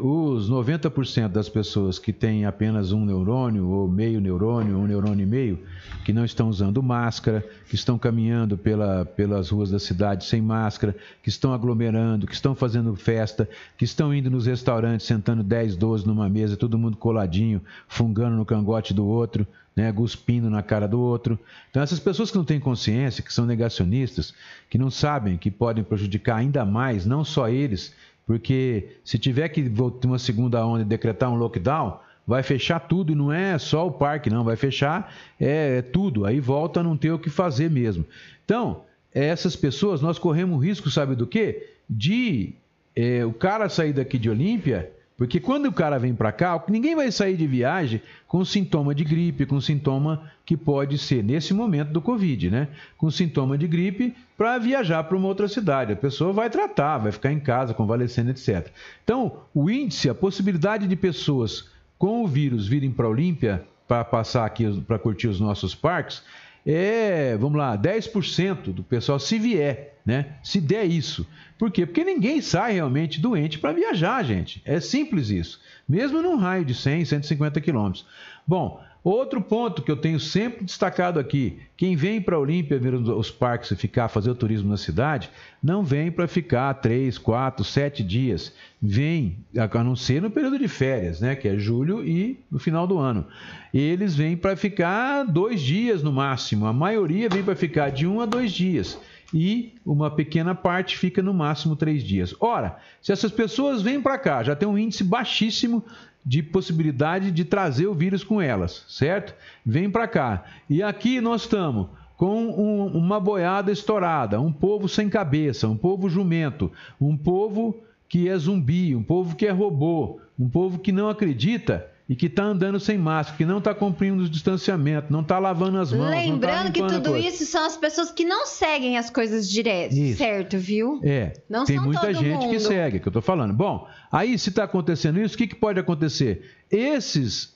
os 90% das pessoas que têm apenas um neurônio, ou meio neurônio, um neurônio e meio, que não estão usando máscara, que estão caminhando pela, pelas ruas da cidade sem máscara, que estão aglomerando, que estão fazendo festa, que estão indo nos restaurantes, sentando 10, 12 numa mesa, todo mundo coladinho, fungando no cangote do outro, né, cuspindo na cara do outro. Então, essas pessoas que não têm consciência, que são negacionistas, que não sabem que podem prejudicar ainda mais, não só eles, porque se tiver que voltar uma segunda onda e decretar um lockdown, vai fechar tudo e não é só o parque, não, vai fechar é, é tudo. Aí volta a não ter o que fazer mesmo. Então, essas pessoas, nós corremos risco, sabe do quê? De é, o cara sair daqui de Olímpia, porque quando o cara vem para cá, ninguém vai sair de viagem com sintoma de gripe, com sintoma que pode ser nesse momento do Covid, né? Com sintoma de gripe para viajar para uma outra cidade. A pessoa vai tratar, vai ficar em casa, convalescendo, etc. Então, o índice, a possibilidade de pessoas com o vírus virem para Olímpia para passar aqui, para curtir os nossos parques, é, vamos lá, 10% do pessoal se vier, né? Se der isso. Por quê? Porque ninguém sai realmente doente para viajar, gente. É simples isso. Mesmo num raio de 100, 150 quilômetros. Bom, Outro ponto que eu tenho sempre destacado aqui: quem vem para a Olímpia ver os parques e ficar, fazer o turismo na cidade, não vem para ficar três, quatro, sete dias. Vem, a não ser no período de férias, né? Que é julho e no final do ano. Eles vêm para ficar dois dias no máximo. A maioria vem para ficar de um a dois dias e uma pequena parte fica no máximo três dias. Ora, se essas pessoas vêm para cá, já tem um índice baixíssimo de possibilidade de trazer o vírus com elas, certo? Vem para cá. E aqui nós estamos com um, uma boiada estourada, um povo sem cabeça, um povo jumento, um povo que é zumbi, um povo que é robô, um povo que não acredita e que está andando sem máscara, que não está cumprindo o distanciamento, não está lavando as mãos. tá Lembrando tá que tudo isso são as pessoas que não seguem as coisas direto, Isso. certo, viu? É, Não tem são muita gente que mundo. segue, que eu estou falando. Bom, aí se está acontecendo isso, o que, que pode acontecer? Esses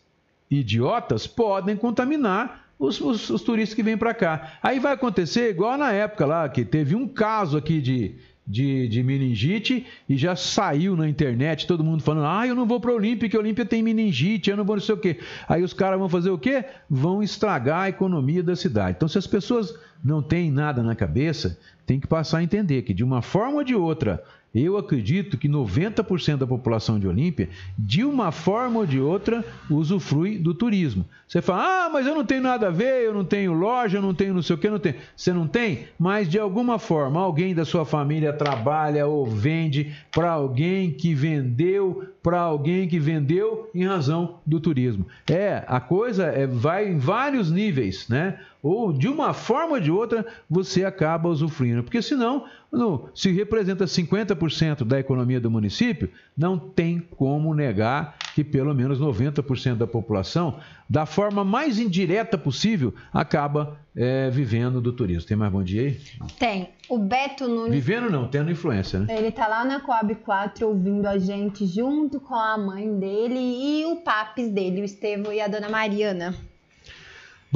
idiotas podem contaminar os, os- os turistas que vêm para cá. Aí vai acontecer igual na época lá, que teve um caso aqui de, de, de meningite e já saiu na internet todo mundo falando: ah, eu não vou para Olímpia, que Olímpia tem meningite, eu não vou não sei o quê. Aí os caras vão fazer o quê? Vão estragar a economia da cidade. Então, se as pessoas não têm nada na cabeça, tem que passar a entender que de uma forma ou de outra, eu acredito que 90% da população de Olímpia, de uma forma ou de outra, usufrui do turismo. Você fala, ah, mas eu não tenho nada a ver, eu não tenho loja, eu não tenho não sei o que, não tenho. Você não tem, mas de alguma forma, alguém da sua família trabalha ou vende para alguém que vendeu, para alguém que vendeu em razão do turismo. É, a coisa é, vai em vários níveis, né? Ou de uma forma ou de outra, você acaba usufruindo. Porque senão, no- se representa 50% da economia do município, não tem como negar que pelo menos 90% da população, da forma mais indireta possível, acaba é, vivendo do turismo. Tem mais bom dia aí? Tem. O Beto Nunes, Vivendo não, tendo influência, né? ele tá lá na Coab 4 ouvindo a gente junto com a mãe dele e o papis dele, o Estevão e a dona Mariana.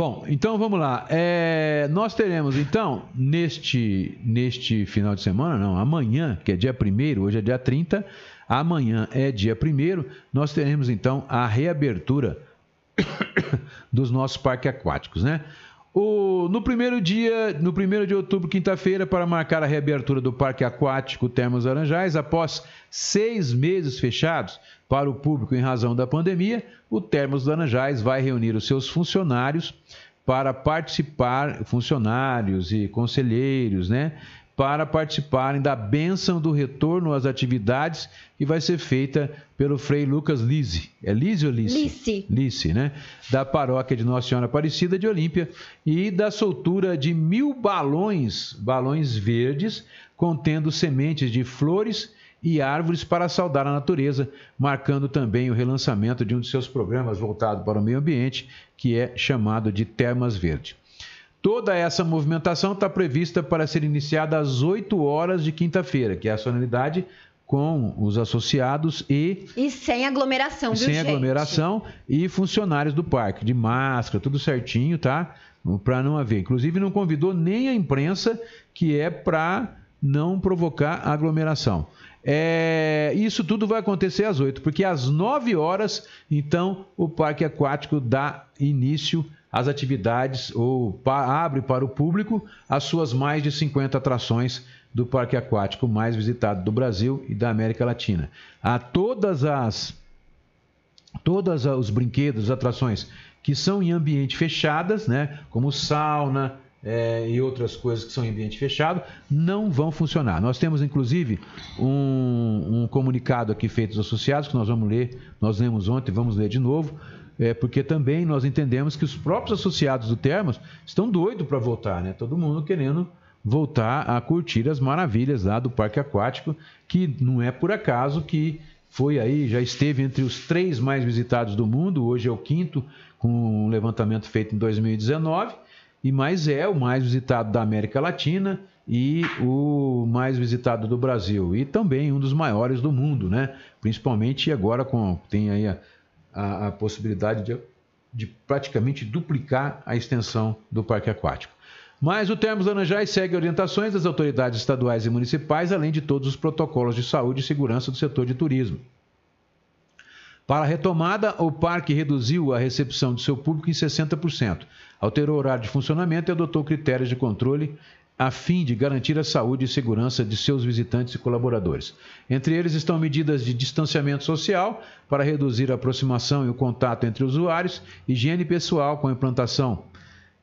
Bom, então vamos lá. É, nós teremos então, neste, neste final de semana, não, amanhã, que é dia 1 hoje é dia 30, amanhã é dia 1 nós teremos então a reabertura dos nossos parques aquáticos, né? O, no primeiro dia, no primeiro de outubro, quinta-feira, para marcar a reabertura do Parque Aquático Termas Laranjais, após seis meses fechados para o público em razão da pandemia, o Termas Laranjais vai reunir os seus funcionários para participar, funcionários e conselheiros, né? Para participarem da bênção do retorno às atividades que vai ser feita pelo Frei Lucas Lise. É Lise ou Lice? Lice. Lice, né? Da paróquia de Nossa Senhora Aparecida de Olímpia e da soltura de mil balões, balões verdes, contendo sementes de flores e árvores para saudar a natureza, marcando também o relançamento de um de seus programas voltado para o meio ambiente, que é chamado de Termas Verde. Toda essa movimentação está prevista para ser iniciada às 8 horas de quinta-feira, que é a solenidade com os associados e E sem aglomeração, viu, sem gente? aglomeração e funcionários do parque, de máscara, tudo certinho, tá? Para não haver. Inclusive, não convidou nem a imprensa, que é para não provocar aglomeração. É, isso tudo vai acontecer às 8, porque às 9 horas, então, o parque aquático dá início às atividades ou pa- abre para o público as suas mais de 50 atrações do parque aquático mais visitado do Brasil e da América Latina. A todas as todos os brinquedos, atrações que são em ambiente fechadas, né, como sauna é, e outras coisas que são em ambiente fechado, não vão funcionar. Nós temos inclusive um, um comunicado aqui feito aos associados que nós vamos ler, nós lemos ontem, vamos ler de novo. É, porque também nós entendemos que os próprios associados do Termos estão doidos para voltar, né? Todo mundo querendo voltar a curtir as maravilhas lá do parque aquático, que não é por acaso que foi aí, já esteve entre os três mais visitados do mundo, hoje é o quinto, com um levantamento feito em 2019, e mais é o mais visitado da América Latina e o mais visitado do Brasil, e também um dos maiores do mundo, né? Principalmente agora com tem aí a, a, a possibilidade de, de praticamente duplicar a extensão do parque aquático. Mas o Termos Laranjais segue orientações das autoridades estaduais e municipais, além de todos os protocolos de saúde e segurança do setor de turismo. Para a retomada, o parque reduziu a recepção de seu público em 60%, alterou o horário de funcionamento e adotou critérios de controle a fim de garantir a saúde e segurança de seus visitantes e colaboradores. Entre eles estão medidas de distanciamento social para reduzir a aproximação e o contato entre usuários, higiene pessoal com a implantação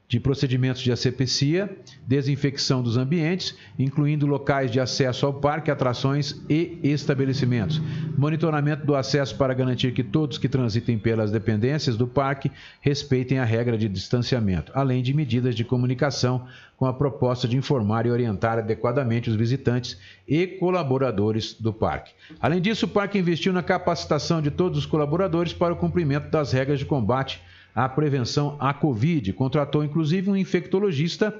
de procedimentos de asepsia, desinfecção dos ambientes, incluindo locais de acesso ao parque, atrações e estabelecimentos. Monitoramento do acesso para garantir que todos que transitem pelas dependências do parque respeitem a regra de distanciamento, além de medidas de comunicação com a proposta de informar e orientar adequadamente os visitantes e colaboradores do parque. Além disso, o parque investiu na capacitação de todos os colaboradores para o cumprimento das regras de combate a prevenção à Covid. Contratou inclusive um infectologista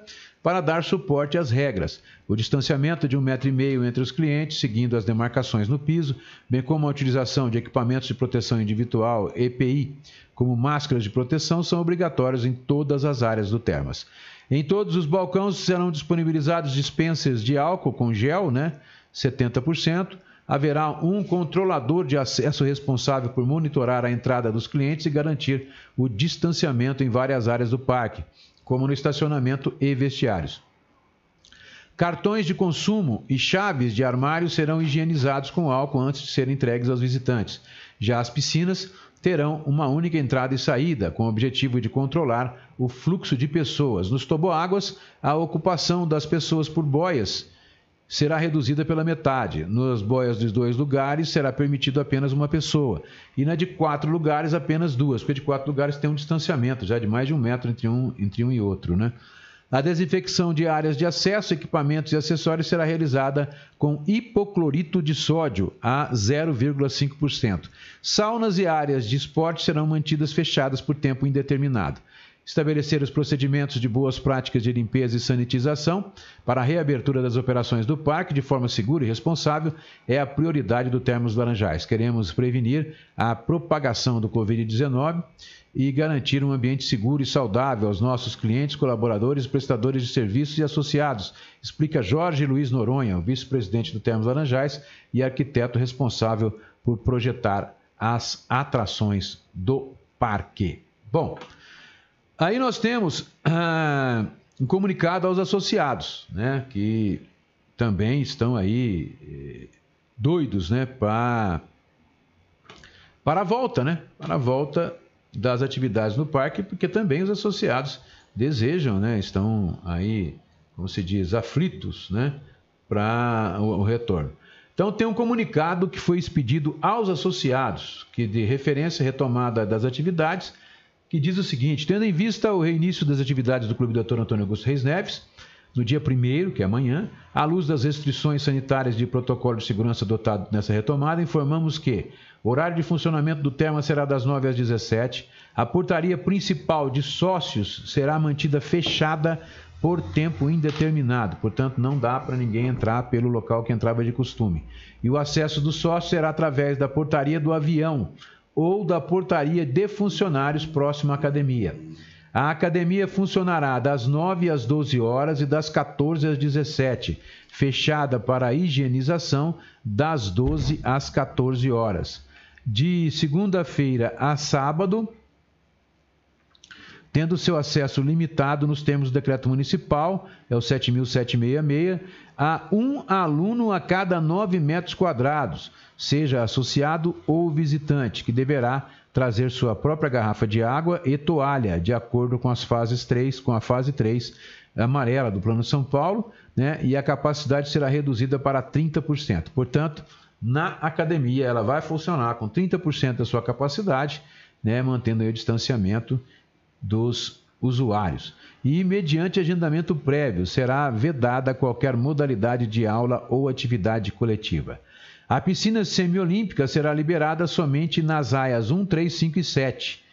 para dar suporte às regras. O distanciamento de um metro e meio entre os clientes, seguindo as demarcações no piso, bem como a utilização de equipamentos de proteção individual EPI, como máscaras de proteção, são obrigatórios em todas as áreas do Termas. Em todos os balcões serão disponibilizados dispensas de álcool com gel, né? 70%, haverá um controlador de acesso responsável por monitorar a entrada dos clientes e garantir o distanciamento em várias áreas do parque, como no estacionamento e vestiários. Cartões de consumo e chaves de armário serão higienizados com álcool antes de serem entregues aos visitantes. Já as piscinas terão uma única entrada e saída, com o objetivo de controlar o fluxo de pessoas. Nos toboáguas, a ocupação das pessoas por boias será reduzida pela metade. Nas boias dos dois lugares será permitido apenas uma pessoa. E na de quatro lugares, apenas duas, porque de quatro lugares tem um distanciamento já de mais de um metro entre um, entre um e outro. Né? A desinfecção de áreas de acesso, equipamentos e acessórios será realizada com hipoclorito de sódio a 0,5%. Saunas e áreas de esporte serão mantidas fechadas por tempo indeterminado estabelecer os procedimentos de boas práticas de limpeza e sanitização para a reabertura das operações do parque de forma segura e responsável é a prioridade do Termos Laranjais. Queremos prevenir a propagação do Covid-19 e garantir um ambiente seguro e saudável aos nossos clientes, colaboradores, prestadores de serviços e associados, explica Jorge Luiz Noronha, vice-presidente do Termos Laranjais e arquiteto responsável por projetar as atrações do parque. Bom, Aí nós temos ah, um comunicado aos associados, né, que também estão aí eh, doidos, né, para para a volta, né, para a volta das atividades no parque, porque também os associados desejam, né, estão aí, como se diz, aflitos, né, para o, o retorno. Então tem um comunicado que foi expedido aos associados, que de referência retomada das atividades que diz o seguinte: tendo em vista o reinício das atividades do Clube Doutor Antônio Augusto Reis Neves, no dia 1 que é amanhã, à luz das restrições sanitárias de protocolo de segurança adotado nessa retomada, informamos que o horário de funcionamento do Terma será das 9 às 17, a portaria principal de sócios será mantida fechada por tempo indeterminado, portanto não dá para ninguém entrar pelo local que entrava de costume. E o acesso do sócio será através da portaria do avião, ou da portaria de funcionários próximo à academia. A academia funcionará das 9 às 12 horas e das 14 às 17, fechada para higienização das 12 às 14 horas. De segunda-feira a sábado, tendo seu acesso limitado nos termos do decreto municipal, é o 7.766, a um aluno a cada 9 metros quadrados seja associado ou visitante, que deverá trazer sua própria garrafa de água e toalha, de acordo com as fases 3, com a fase 3 amarela do Plano São Paulo, né? E a capacidade será reduzida para 30%. Portanto, na academia ela vai funcionar com 30% da sua capacidade, né, mantendo o distanciamento dos usuários. E, mediante agendamento prévio, será vedada qualquer modalidade de aula ou atividade coletiva. A piscina semiolímpica será liberada somente nas aias 1, 3, 5 e 7.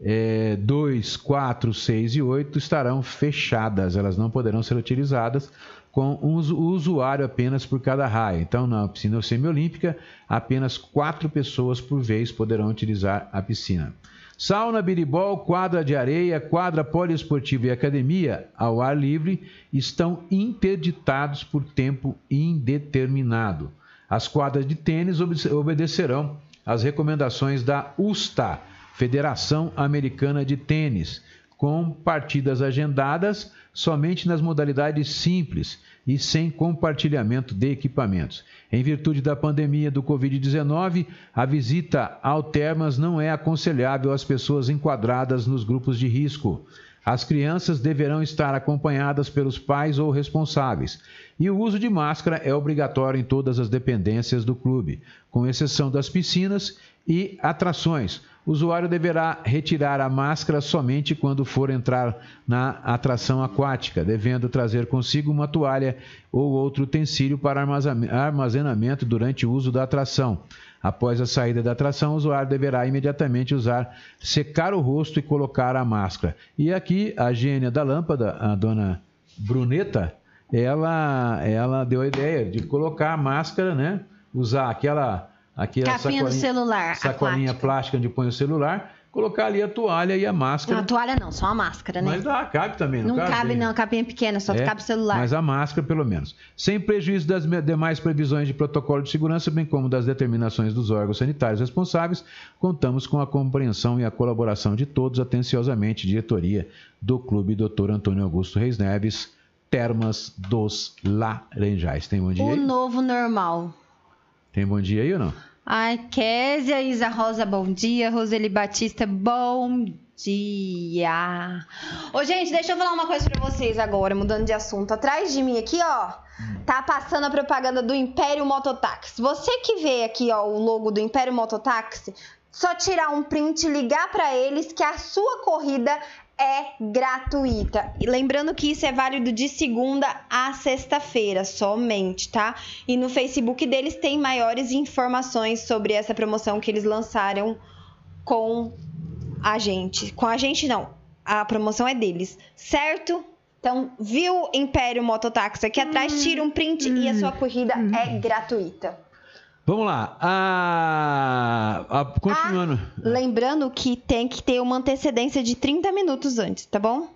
É, 2, 4, 6 e 8 estarão fechadas, elas não poderão ser utilizadas com um usuário apenas por cada raia. Então, na piscina semiolímpica, apenas quatro pessoas por vez poderão utilizar a piscina. Sauna, biribol, quadra de areia, quadra poliesportiva e academia ao ar livre estão interditados por tempo indeterminado. As quadras de tênis obedecerão às recomendações da USTA, Federação Americana de Tênis, com partidas agendadas somente nas modalidades simples e sem compartilhamento de equipamentos. Em virtude da pandemia do Covid-19, a visita ao Termas não é aconselhável às pessoas enquadradas nos grupos de risco. As crianças deverão estar acompanhadas pelos pais ou responsáveis. E o uso de máscara é obrigatório em todas as dependências do clube, com exceção das piscinas e atrações o usuário deverá retirar a máscara somente quando for entrar na atração aquática, devendo trazer consigo uma toalha ou outro utensílio para armazenamento durante o uso da atração. Após a saída da atração, o usuário deverá imediatamente usar, secar o rosto e colocar a máscara. E aqui a gênia da lâmpada, a dona Bruneta, ela, ela deu a ideia de colocar a máscara, né? Usar aquela aquela Capinha sacolinha, do celular. Sacolinha aquática. plástica onde põe o celular, colocar ali a toalha e a máscara. Não, a toalha não, só a máscara, né? Mas dá, cabe também, não, não cabe? não, a capinha pequena, só é, cabe o celular. Mas a máscara, pelo menos. Sem prejuízo das demais previsões de protocolo de segurança, bem como das determinações dos órgãos sanitários responsáveis, contamos com a compreensão e a colaboração de todos, atenciosamente, diretoria do Clube Dr. Antônio Augusto Reis Neves, Termas dos Laranjais. Tem bom dia? O aí? novo normal. Tem bom dia aí ou não? Ai, Késia, Isa Rosa, bom dia. Roseli Batista, bom dia. Ô, gente, deixa eu falar uma coisa pra vocês agora, mudando de assunto. Atrás de mim aqui, ó, tá passando a propaganda do Império Mototáxi. Você que vê aqui, ó, o logo do Império Mototáxi, só tirar um print, ligar para eles que a sua corrida é gratuita. E lembrando que isso é válido de segunda a sexta-feira somente, tá? E no Facebook deles tem maiores informações sobre essa promoção que eles lançaram com a gente. Com a gente não, a promoção é deles, certo? Então, viu Império Mototáxi aqui atrás, tira um print e a sua corrida é gratuita. Vamos lá. A, a, continuando. Ah, lembrando que tem que ter uma antecedência de 30 minutos antes, tá bom?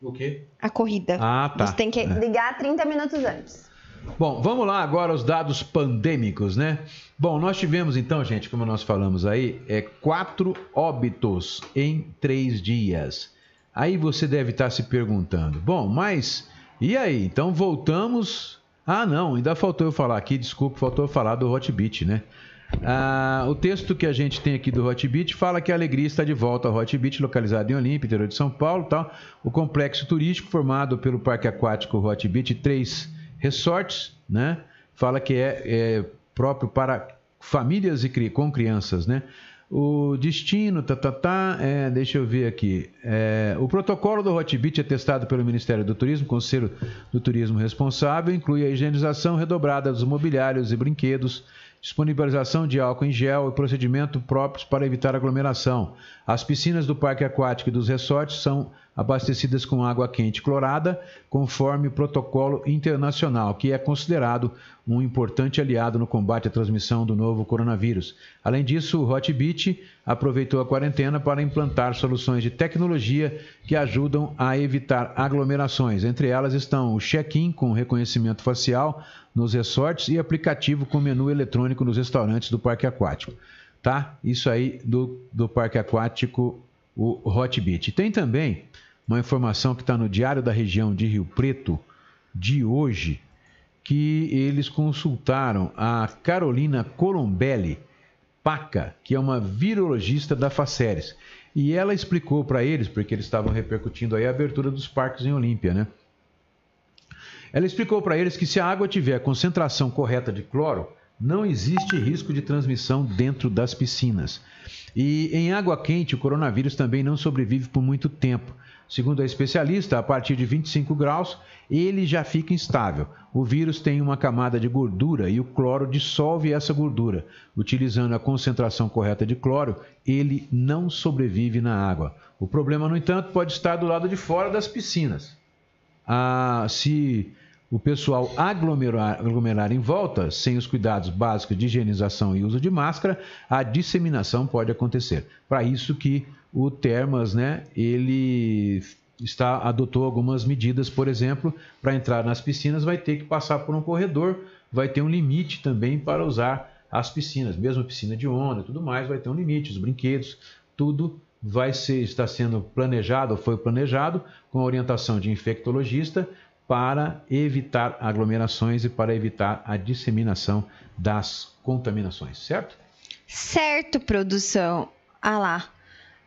O quê? A corrida. Ah, tá. Você tem que ligar 30 minutos antes. Bom, vamos lá agora os dados pandêmicos, né? Bom, nós tivemos então, gente, como nós falamos aí, é quatro óbitos em três dias. Aí você deve estar se perguntando, bom, mas e aí? Então voltamos ah, não, ainda faltou eu falar aqui, desculpa, faltou eu falar do Hotbit, né? Ah, o texto que a gente tem aqui do Hotbit fala que a alegria está de volta ao Hotbit, localizado em Olímpia, interior de São Paulo, tal. O complexo turístico formado pelo Parque Aquático Hotbit e três resorts, né? Fala que é, é próprio para famílias e com crianças, né? O destino, tá, tá, tá, é, deixa eu ver aqui. É, o protocolo do Hotbit é testado pelo Ministério do Turismo, Conselho do Turismo responsável, inclui a higienização redobrada dos mobiliários e brinquedos, disponibilização de álcool em gel e procedimento próprios para evitar aglomeração. As piscinas do parque aquático e dos resorts são abastecidas com água quente clorada, conforme o protocolo internacional, que é considerado um importante aliado no combate à transmissão do novo coronavírus. Além disso, o Hotbit aproveitou a quarentena para implantar soluções de tecnologia que ajudam a evitar aglomerações. Entre elas estão o check-in com reconhecimento facial nos resorts e aplicativo com menu eletrônico nos restaurantes do parque aquático. Tá? Isso aí do, do parque aquático, o Hotbit. Tem também uma informação que está no Diário da Região de Rio Preto de hoje, que eles consultaram a Carolina Colombelli Paca, que é uma virologista da Faceres. E ela explicou para eles, porque eles estavam repercutindo aí a abertura dos parques em Olímpia, né? Ela explicou para eles que se a água tiver a concentração correta de cloro, não existe risco de transmissão dentro das piscinas. E em água quente, o coronavírus também não sobrevive por muito tempo. Segundo a especialista, a partir de 25 graus, ele já fica instável. O vírus tem uma camada de gordura e o cloro dissolve essa gordura. Utilizando a concentração correta de cloro, ele não sobrevive na água. O problema, no entanto, pode estar do lado de fora das piscinas. Ah, se o pessoal aglomerar, aglomerar em volta, sem os cuidados básicos de higienização e uso de máscara, a disseminação pode acontecer. Para isso que o Termas, né, ele está adotou algumas medidas, por exemplo, para entrar nas piscinas vai ter que passar por um corredor, vai ter um limite também para usar as piscinas, mesmo piscina de onda e tudo mais, vai ter um limite, os brinquedos, tudo vai ser está sendo planejado, foi planejado com a orientação de infectologista para evitar aglomerações e para evitar a disseminação das contaminações, certo? Certo, produção. Ah lá.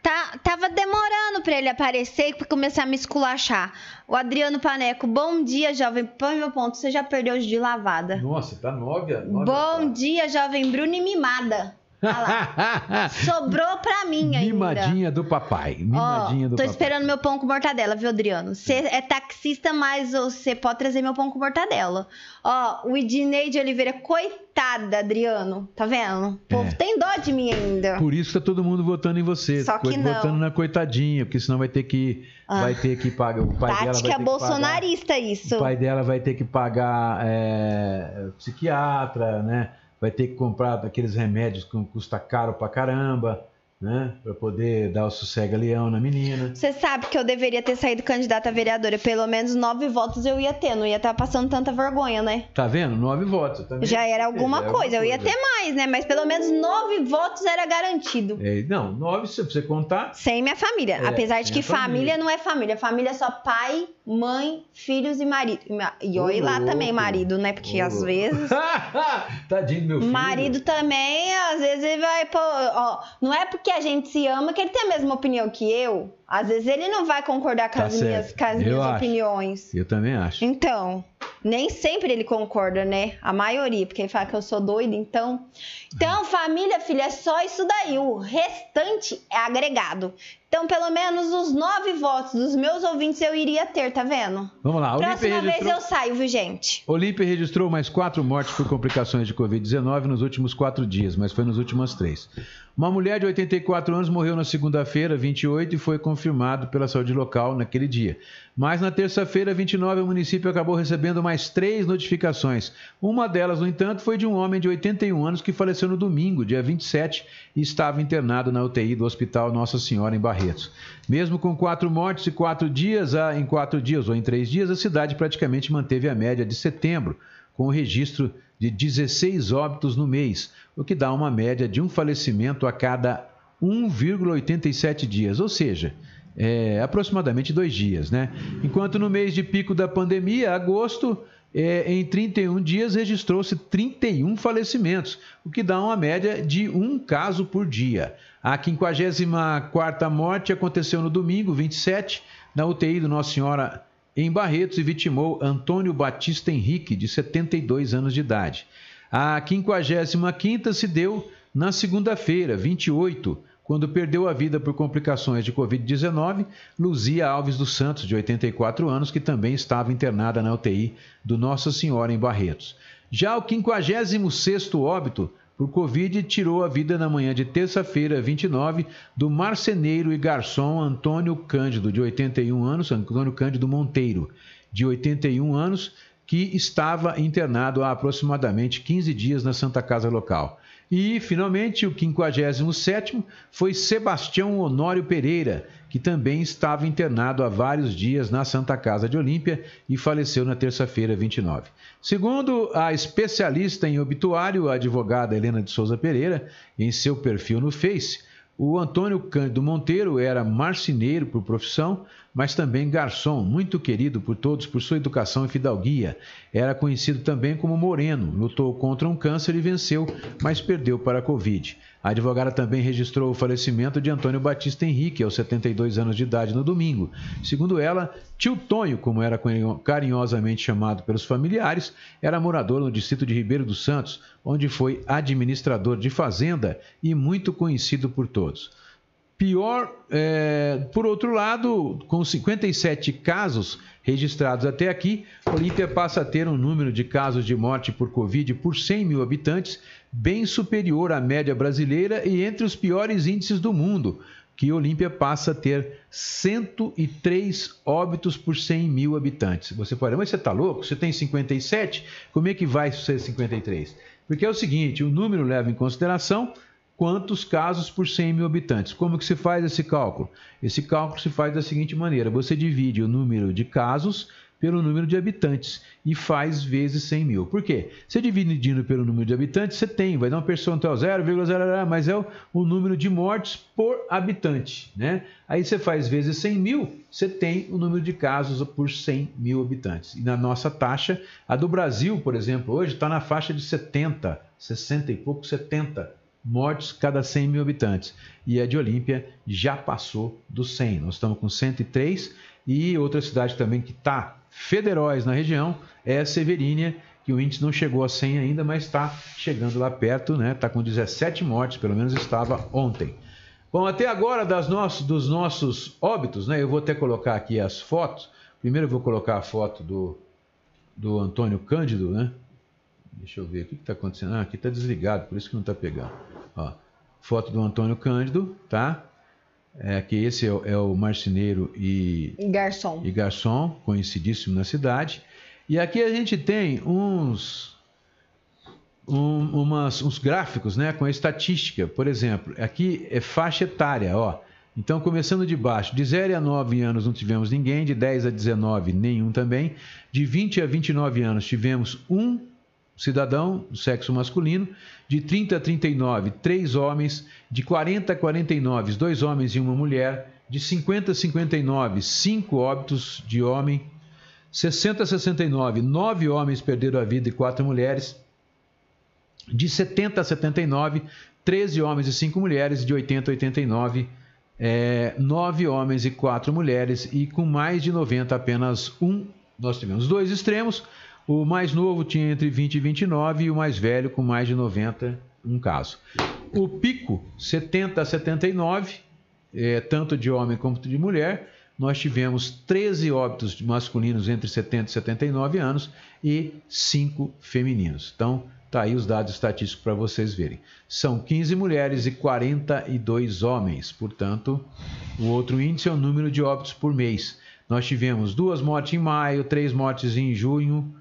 Tá, tava demorando para ele aparecer para começar a me esculachar. O Adriano Paneco, bom dia, jovem. Põe meu ponto, você já perdeu de lavada. Nossa, tá nove, nove Bom dia, jovem Bruno mimada. Ah Sobrou pra mim ainda. Mimadinha do papai. Mimadinha oh, do tô papai. esperando meu pão com mortadela, viu, Adriano? Você é taxista, mas você pode trazer meu pão com mortadela. Ó, oh, o Idinei de Oliveira, coitada, Adriano. Tá vendo? O povo é. tem dó de mim ainda. Por isso tá todo mundo votando em você. Só que não. Votando na coitadinha, porque senão vai ter que. Ah. Vai ter que pagar. O pai Tática dela vai ter bolsonarista, pagar, isso. O pai dela vai ter que pagar é, psiquiatra, né? Vai ter que comprar aqueles remédios que custa caro pra caramba, né? Pra poder dar o sossego a leão na menina. Você sabe que eu deveria ter saído candidata a vereadora. Pelo menos nove votos eu ia ter. Não ia estar passando tanta vergonha, né? Tá vendo? Nove votos. Já era alguma coisa. Eu ia ter mais, né? Mas pelo menos nove votos era garantido. É, não, nove se você contar. Sem minha família. É, Apesar de que família. família não é família. Família é só pai, mãe, filhos e marido. E olha lá também, marido, né? Porque às vezes. Tadinho meu filho. Marido também, às vezes ele vai. Pô, ó, não é porque a gente se ama que ele tem a mesma opinião que eu. Às vezes ele não vai concordar com tá as certo. minhas, com as minhas opiniões. Eu também acho. Então, nem sempre ele concorda, né? A maioria, porque ele fala que eu sou doida, então. Então, família, filha, é só isso daí. O restante é agregado. Então, pelo menos os nove votos dos meus ouvintes eu iria ter, tá vendo? Vamos lá. Próxima registrou... vez eu saio, viu, gente? Olímpia registrou mais quatro mortes por complicações de Covid-19 nos últimos quatro dias, mas foi nos últimos três. Uma mulher de 84 anos morreu na segunda-feira, 28, e foi confirmado pela saúde local naquele dia. Mas na terça-feira, 29, o município acabou recebendo mais três notificações. Uma delas, no entanto, foi de um homem de 81 anos que faleceu no domingo, dia 27, e estava internado na UTI do Hospital Nossa Senhora em Barretos. Mesmo com quatro mortes e quatro dias, em quatro dias ou em três dias, a cidade praticamente manteve a média de setembro, com o registro de 16 óbitos no mês, o que dá uma média de um falecimento a cada 1,87 dias, ou seja, é, aproximadamente dois dias, né? Enquanto no mês de pico da pandemia, agosto, é, em 31 dias registrou-se 31 falecimentos, o que dá uma média de um caso por dia. A 54ª morte aconteceu no domingo, 27, na UTI do Nossa Senhora em Barretos e vitimou Antônio Batista Henrique, de 72 anos de idade. A 55 se deu na segunda-feira, 28, quando perdeu a vida por complicações de Covid-19, Luzia Alves dos Santos, de 84 anos, que também estava internada na UTI do Nossa Senhora em Barretos. Já o 56º óbito por Covid tirou a vida na manhã de terça-feira, 29, do marceneiro e garçom Antônio Cândido, de 81 anos, Antônio Cândido Monteiro, de 81 anos, que estava internado há aproximadamente 15 dias na Santa Casa local. E, finalmente, o 57 foi Sebastião Honório Pereira, que também estava internado há vários dias na Santa Casa de Olímpia e faleceu na terça-feira, 29. Segundo a especialista em obituário, a advogada Helena de Souza Pereira, em seu perfil no Face, o Antônio Cândido Monteiro era marceneiro por profissão, mas também garçom, muito querido por todos por sua educação e fidalguia. Era conhecido também como Moreno, lutou contra um câncer e venceu, mas perdeu para a Covid. A advogada também registrou o falecimento de Antônio Batista Henrique, aos 72 anos de idade, no domingo. Segundo ela, tio Tonho, como era carinhosamente chamado pelos familiares, era morador no distrito de Ribeiro dos Santos, onde foi administrador de fazenda e muito conhecido por todos. Pior, é, por outro lado, com 57 casos registrados até aqui, Olímpia passa a ter um número de casos de morte por Covid por 100 mil habitantes, bem superior à média brasileira e entre os piores índices do mundo, que Olímpia passa a ter 103 óbitos por 100 mil habitantes. Você pode, mas você está louco? Você tem 57? Como é que vai ser 53? Porque é o seguinte, o número leva em consideração quantos casos por 100 mil habitantes. Como que se faz esse cálculo? Esse cálculo se faz da seguinte maneira: você divide o número de casos pelo número de habitantes e faz vezes 100 mil. Por quê? Você dividindo pelo número de habitantes, você tem, vai dar um percentual 0,0, mas é o, o, número de mortes por habitante, né? Aí você faz vezes 100 mil, você tem o número de casos por 100 mil habitantes. E na nossa taxa, a do Brasil, por exemplo, hoje está na faixa de 70, 60 e pouco, 70 mortes cada 100 mil habitantes. E a de Olímpia já passou dos 100. Nós estamos com 103 e outra cidade também que está federóis na região é Severínia, que o índice não chegou a 100 ainda, mas está chegando lá perto, né? Está com 17 mortes, pelo menos estava ontem. Bom, até agora das nossos, dos nossos óbitos, né? Eu vou até colocar aqui as fotos. Primeiro eu vou colocar a foto do, do Antônio Cândido, né? Deixa eu ver o que está acontecendo. Ah, aqui está desligado, por isso que não está pegando. Ó, foto do Antônio Cândido, tá? É, que esse é, é o marceneiro e garçom. e garçom, conhecidíssimo na cidade. E aqui a gente tem uns um, umas, uns gráficos, né, com a estatística. Por exemplo, aqui é faixa etária, ó. Então, começando de baixo, de 0 a 9 anos não tivemos ninguém, de 10 a 19 nenhum também, de 20 a 29 anos tivemos um cidadão sexo masculino, de 30 a 39, três homens, de 40 a 49, dois homens e uma mulher, de 50 a 59, cinco óbitos de homem, 60 a 69, nove homens perderam a vida e quatro mulheres, de 70 a 79, 13 homens e cinco mulheres, de 80 a 89, é, nove homens e quatro mulheres, e com mais de 90 apenas um. Nós tivemos dois extremos, o mais novo tinha entre 20 e 29 e o mais velho com mais de 90, um caso. O pico, 70 a 79, é, tanto de homem como de mulher, nós tivemos 13 óbitos masculinos entre 70 e 79 anos e 5 femininos. Então, tá aí os dados estatísticos para vocês verem. São 15 mulheres e 42 homens. Portanto, o outro índice é o número de óbitos por mês. Nós tivemos duas mortes em maio, três mortes em junho,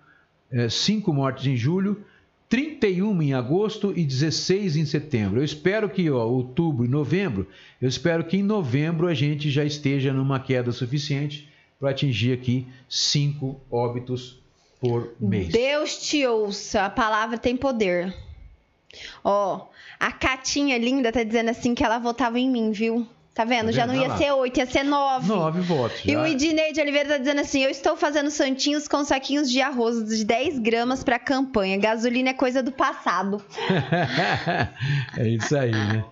5 mortes em julho, 31 em agosto e 16 em setembro. Eu espero que, ó, outubro e novembro, eu espero que em novembro a gente já esteja numa queda suficiente para atingir aqui 5 óbitos por mês. Deus te ouça, a palavra tem poder. Ó, a Catinha linda tá dizendo assim que ela votava em mim, viu? Tá vendo? Já não ia ser oito, ia ser nove. Nove votos. E já. o Idinei de Oliveira tá dizendo assim: eu estou fazendo santinhos com saquinhos de arroz de 10 gramas pra campanha. Gasolina é coisa do passado. é isso aí, né?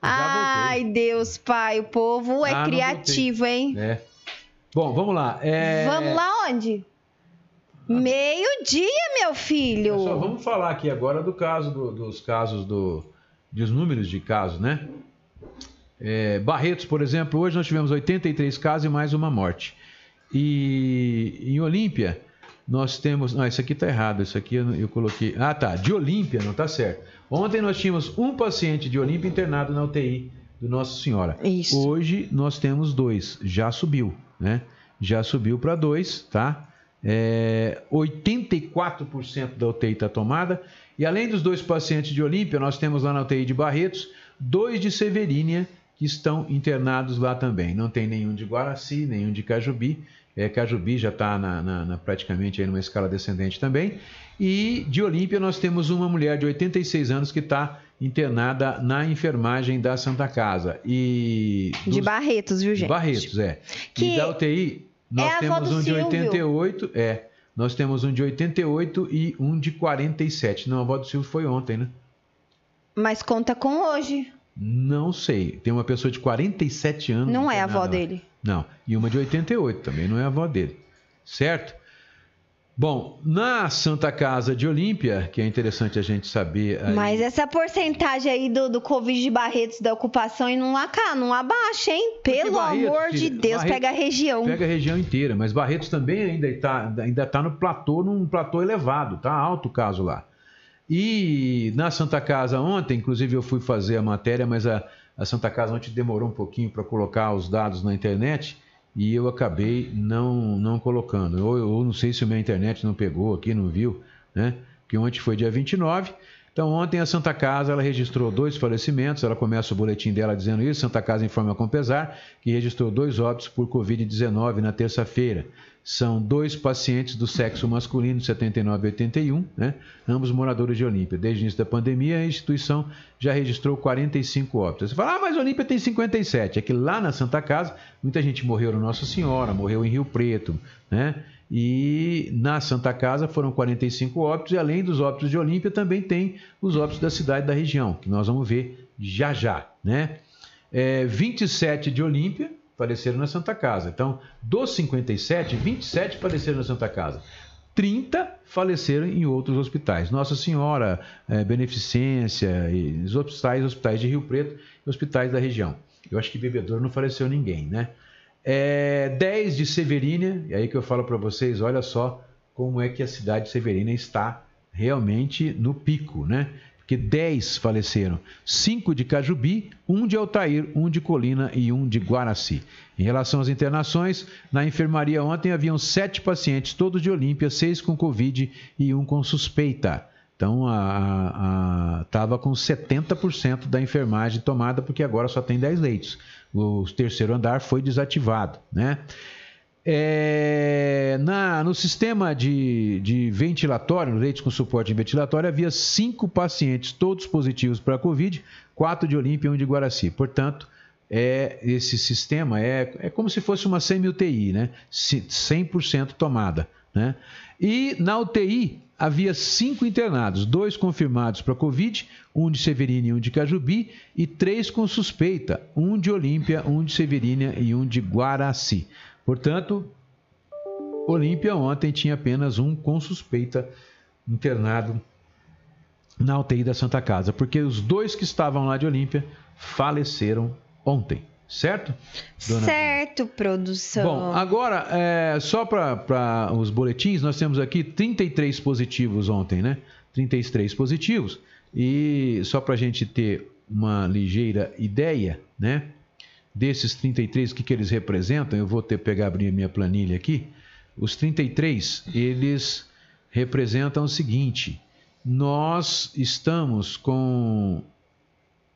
Ai, Deus, pai, o povo é Ah, criativo, hein? É. Bom, vamos lá. É... Vamos lá onde? Meio-dia, meu filho. Pessoal, vamos falar aqui agora do caso do- dos casos do, dos números de casos, né? É, Barretos, por exemplo, hoje nós tivemos 83 casos e mais uma morte. E em Olímpia, nós temos. Não, isso aqui está errado. Isso aqui eu, eu coloquei. Ah, tá. De Olímpia, não está certo. Ontem nós tínhamos um paciente de Olímpia internado na UTI do Nossa Senhora. Isso. Hoje nós temos dois. Já subiu, né? Já subiu para dois, tá? É, 84% da UTI está tomada. E além dos dois pacientes de Olímpia, nós temos lá na UTI de Barretos, dois de Severínia que estão internados lá também. Não tem nenhum de Guaraci, nenhum de Cajubi. É, Cajubi já está na, na- na- praticamente aí numa escala descendente também. E de Olímpia nós temos uma mulher de 86 anos que está internada na enfermagem da Santa Casa. E De dos- Barretos, viu, de gente? Barretos, é. Que e da UTI, nós é temos um de Silvio. 88, é. Nós temos um de 88 e um de 47. Não, a avó do Silvio foi ontem, né? Mas conta com hoje. Não sei. Tem uma pessoa de 47 anos. Não é a avó lá. dele. Não. E uma de 88 também não é a avó dele. Certo? Bom, na Santa Casa de Olímpia, que é interessante a gente saber. aí- Mas essa porcentagem aí do, do Covid de Barretos da ocupação e não, não abaixa, hein? Pelo Barretos, amor de Deus, Barretos pega a região. Pega a região inteira, mas Barretos também ainda está ainda tá no platô, num platô elevado, tá alto o caso lá. E na Santa Casa ontem, inclusive eu fui fazer a matéria, mas a, a Santa Casa ontem demorou um pouquinho para colocar os dados na internet e eu acabei não, não colocando. Ou eu não sei se minha internet não pegou aqui, não viu, né? Porque ontem foi dia 29. Então, ontem a Santa Casa ela registrou dois falecimentos. Ela começa o boletim dela dizendo isso. Santa Casa informa com pesar que registrou dois óbitos por Covid-19 na terça-feira. São dois pacientes do sexo masculino, 79 e 81, né? ambos moradores de Olímpia. Desde o início da pandemia, a instituição já registrou 45 óbitos. Você fala, ah, mas Olímpia tem 57. É que lá na Santa Casa, muita gente morreu no Nossa Senhora, morreu em Rio Preto, né? E na Santa Casa foram 45 óbitos, e além dos óbitos de Olímpia, também tem os óbitos da cidade da região, que nós vamos ver já já, né? É, 27 de Olímpia faleceram na Santa Casa. Então, dos 57, 27 faleceram na Santa Casa. 30 faleceram em outros hospitais. Nossa Senhora, é, Beneficência, e os hospitais, hospitais de Rio Preto e hospitais da região. Eu acho que Bebedouro não faleceu ninguém, né? É, 10 de Severínia, e aí que eu falo para vocês, olha só como é que a cidade de Severínia está realmente no pico, né? Porque 10 faleceram, 5 de Cajubi, 1 de Altair, 1 de Colina e 1 de Guaraci. Em relação às internações, na enfermaria ontem haviam 7 pacientes, todos de Olímpia, 6 com Covid e 1 com suspeita. Então, estava com 70% da enfermagem tomada, porque agora só tem 10 leitos. O terceiro andar foi desativado, né? É, na, no sistema de, de ventilatório, no leite com suporte ventilatório, havia cinco pacientes, todos positivos para a Covid, quatro de Olímpia e um de Guaraci. Portanto, é, esse sistema é, é como se fosse uma semi-UTI, né? 100% tomada. Né? E na UTI havia cinco internados, dois confirmados para Covid, um de Severínia e um de Cajubi, e três com suspeita, um de Olímpia, um de Severínia e um de Guaraci. Portanto, Olímpia ontem tinha apenas um com suspeita internado na UTI da Santa Casa, porque os dois que estavam lá de Olímpia faleceram ontem, certo? Dona Certo, produção. Bom, agora, é, só para os boletins, nós temos aqui 33 positivos ontem, né? 33 positivos. E só para a gente ter uma ligeira ideia, né? Desses 33, o que, que eles representam? Eu vou ter que pegar abrir minha planilha aqui. Os 33, eles representam o seguinte: nós estamos com.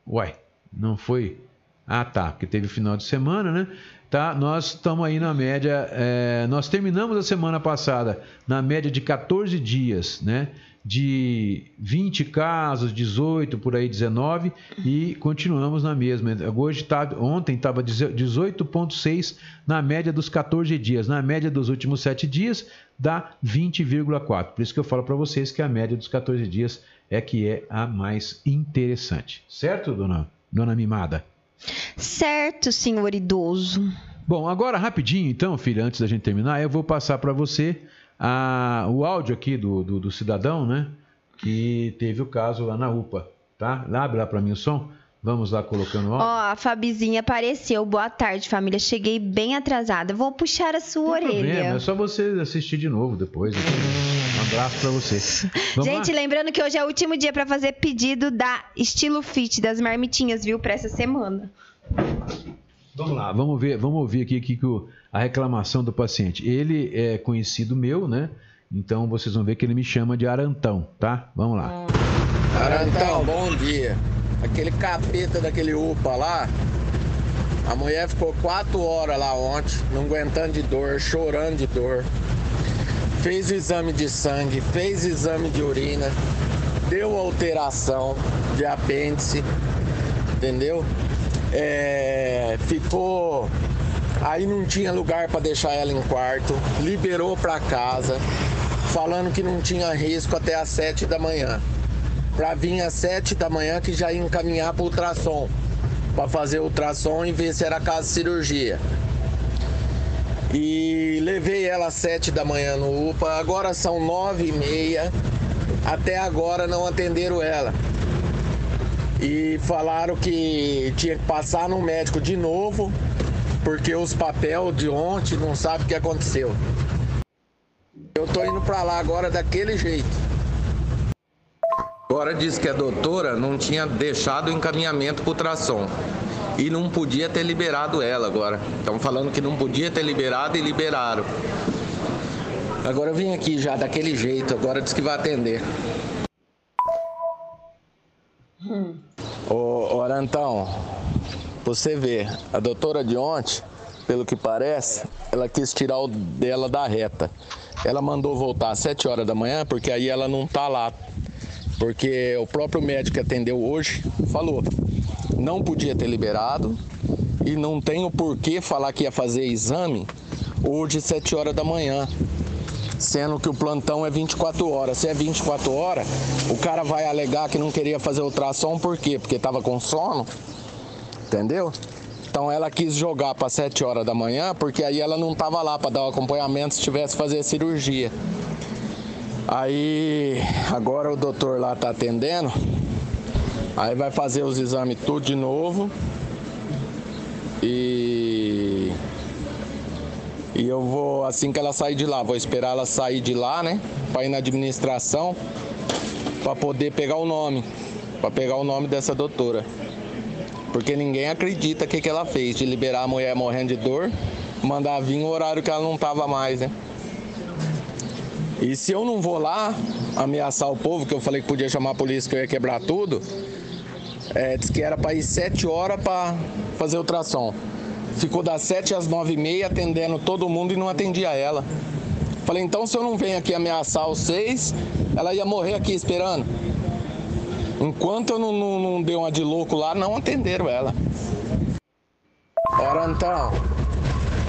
Ué, não foi. Ah, tá, porque teve final de semana, né? Tá, nós estamos aí na média. é, nós terminamos a semana passada na média de 14 dias, né? De 20 casos, 18, por aí 19, e continuamos na mesma. Hoje tá, ontem estava 18,6 na média dos 14 dias. Na média dos últimos 7 dias, dá 20,4. Por isso que eu falo para vocês que a média dos 14 dias é que é a mais interessante. Certo, dona, dona Mimada? Certo, senhor idoso. Bom, agora rapidinho, então, filha, antes da gente terminar, eu vou passar para você a- o áudio aqui do, do, do cidadão, né? Que teve o caso lá na UPA, tá? Abre lá para mim o som. Vamos lá colocando o Ó, áudio. a Fabizinha apareceu. Boa tarde, família. Cheguei bem atrasada. Vou puxar a sua Não orelha. problema, é só você assistir de novo depois. então. Um abraço para você. Vamos Gente, lá? lembrando que hoje é o último dia pra fazer pedido da Estilo Fit, das marmitinhas, viu? Pra essa semana. Vamos lá, vamos ver, vamos ouvir aqui, aqui que o- a reclamação do paciente. Ele é conhecido meu, né? Então vocês vão ver que ele me chama de Arantão, tá? Vamos lá. Arantão, bom dia. Aquele capeta daquele UPA lá, a mulher ficou quatro horas lá ontem, não aguentando de dor, chorando de dor. Fez exame de sangue, fez exame de urina, deu alteração de apêndice, entendeu? É, ficou. Aí não tinha lugar para deixar ela em quarto, liberou para casa, falando que não tinha risco até às sete da manhã. para vir às 7 da manhã que já ia encaminhar para ultrassom, para fazer o ultrassom e ver se era caso de cirurgia. E levei ela às 7 da manhã no UPA, agora são 9 e meia, até agora não atenderam ela. E falaram que tinha que passar no médico de novo, porque os papéis de ontem não sabe o que aconteceu. Eu tô indo para lá agora daquele jeito. Agora diz que a doutora não tinha deixado o encaminhamento para ultrassom e não podia ter liberado ela agora. Estão falando que não podia ter liberado e liberaram. Agora eu vim aqui já daquele jeito, agora diz que vai atender. Hum. Ô, Orantão, você vê, a doutora de ontem, pelo que parece, ela quis tirar o dela da reta. Ela mandou voltar às 7 horas da manhã, porque aí ela não tá lá. Porque o próprio médico que atendeu hoje falou, não podia ter liberado e não tem o porquê falar que ia fazer exame hoje às 7 horas da manhã. Sendo que o plantão é 24 horas. Se é 24 horas, o cara vai alegar que não queria fazer ultrassom, por quê? Porque estava com sono. Entendeu? Então ela quis jogar para 7 horas da manhã, porque aí ela não estava lá para dar o acompanhamento se tivesse fazer cirurgia. Aí agora o doutor lá tá atendendo. Aí vai fazer os exames tudo de novo. E e eu vou assim que ela sair de lá, vou esperar ela sair de lá, né, para ir na administração para poder pegar o nome, para pegar o nome dessa doutora. Porque ninguém acredita que que ela fez de liberar a mulher morrendo de dor, mandar vir o horário que ela não tava mais, né? E se eu não vou lá ameaçar o povo, que eu falei que podia chamar a polícia que eu ia quebrar tudo, é, disse que era para ir sete horas para fazer ultrassom. Ficou das sete às nove e meia atendendo todo mundo e não atendia ela. Falei, então se eu não venho aqui ameaçar seis, ela ia morrer aqui esperando. Enquanto eu não, não, não dei uma de louco lá, não atenderam ela. Ora então,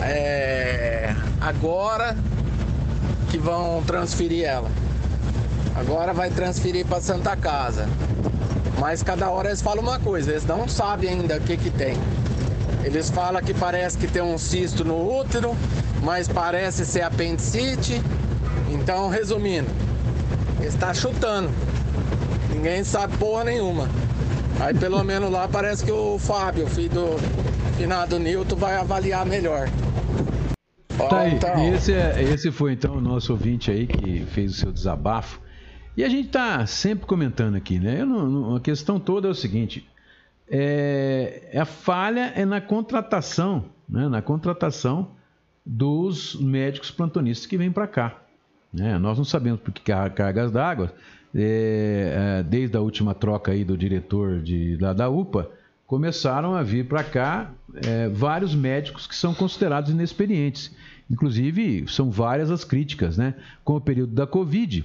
é, agora que vão transferir ela. Agora vai transferir para Santa Casa. Mas cada hora eles falam uma coisa, eles não sabem ainda o que que tem. Eles falam que parece que tem um cisto no útero, mas parece ser apendicite. Então, resumindo, está chutando. Ninguém sabe porra nenhuma. Aí pelo menos lá parece que o Fábio, filho do finado Nilton, vai avaliar melhor. Tá aí. Então... Esse, é, esse foi então o nosso ouvinte aí que fez o seu desabafo. E a gente está sempre comentando aqui, né? Não, não, a questão toda é o seguinte: é, a falha é na contratação, né? na contratação dos médicos plantonistas que vêm para cá. Né? Nós não sabemos por que cargas d'água, é, é, desde a última troca aí do diretor de, da, da UPA, começaram a vir para cá é, vários médicos que são considerados inexperientes. Inclusive, são várias as críticas, né? Com o período da Covid,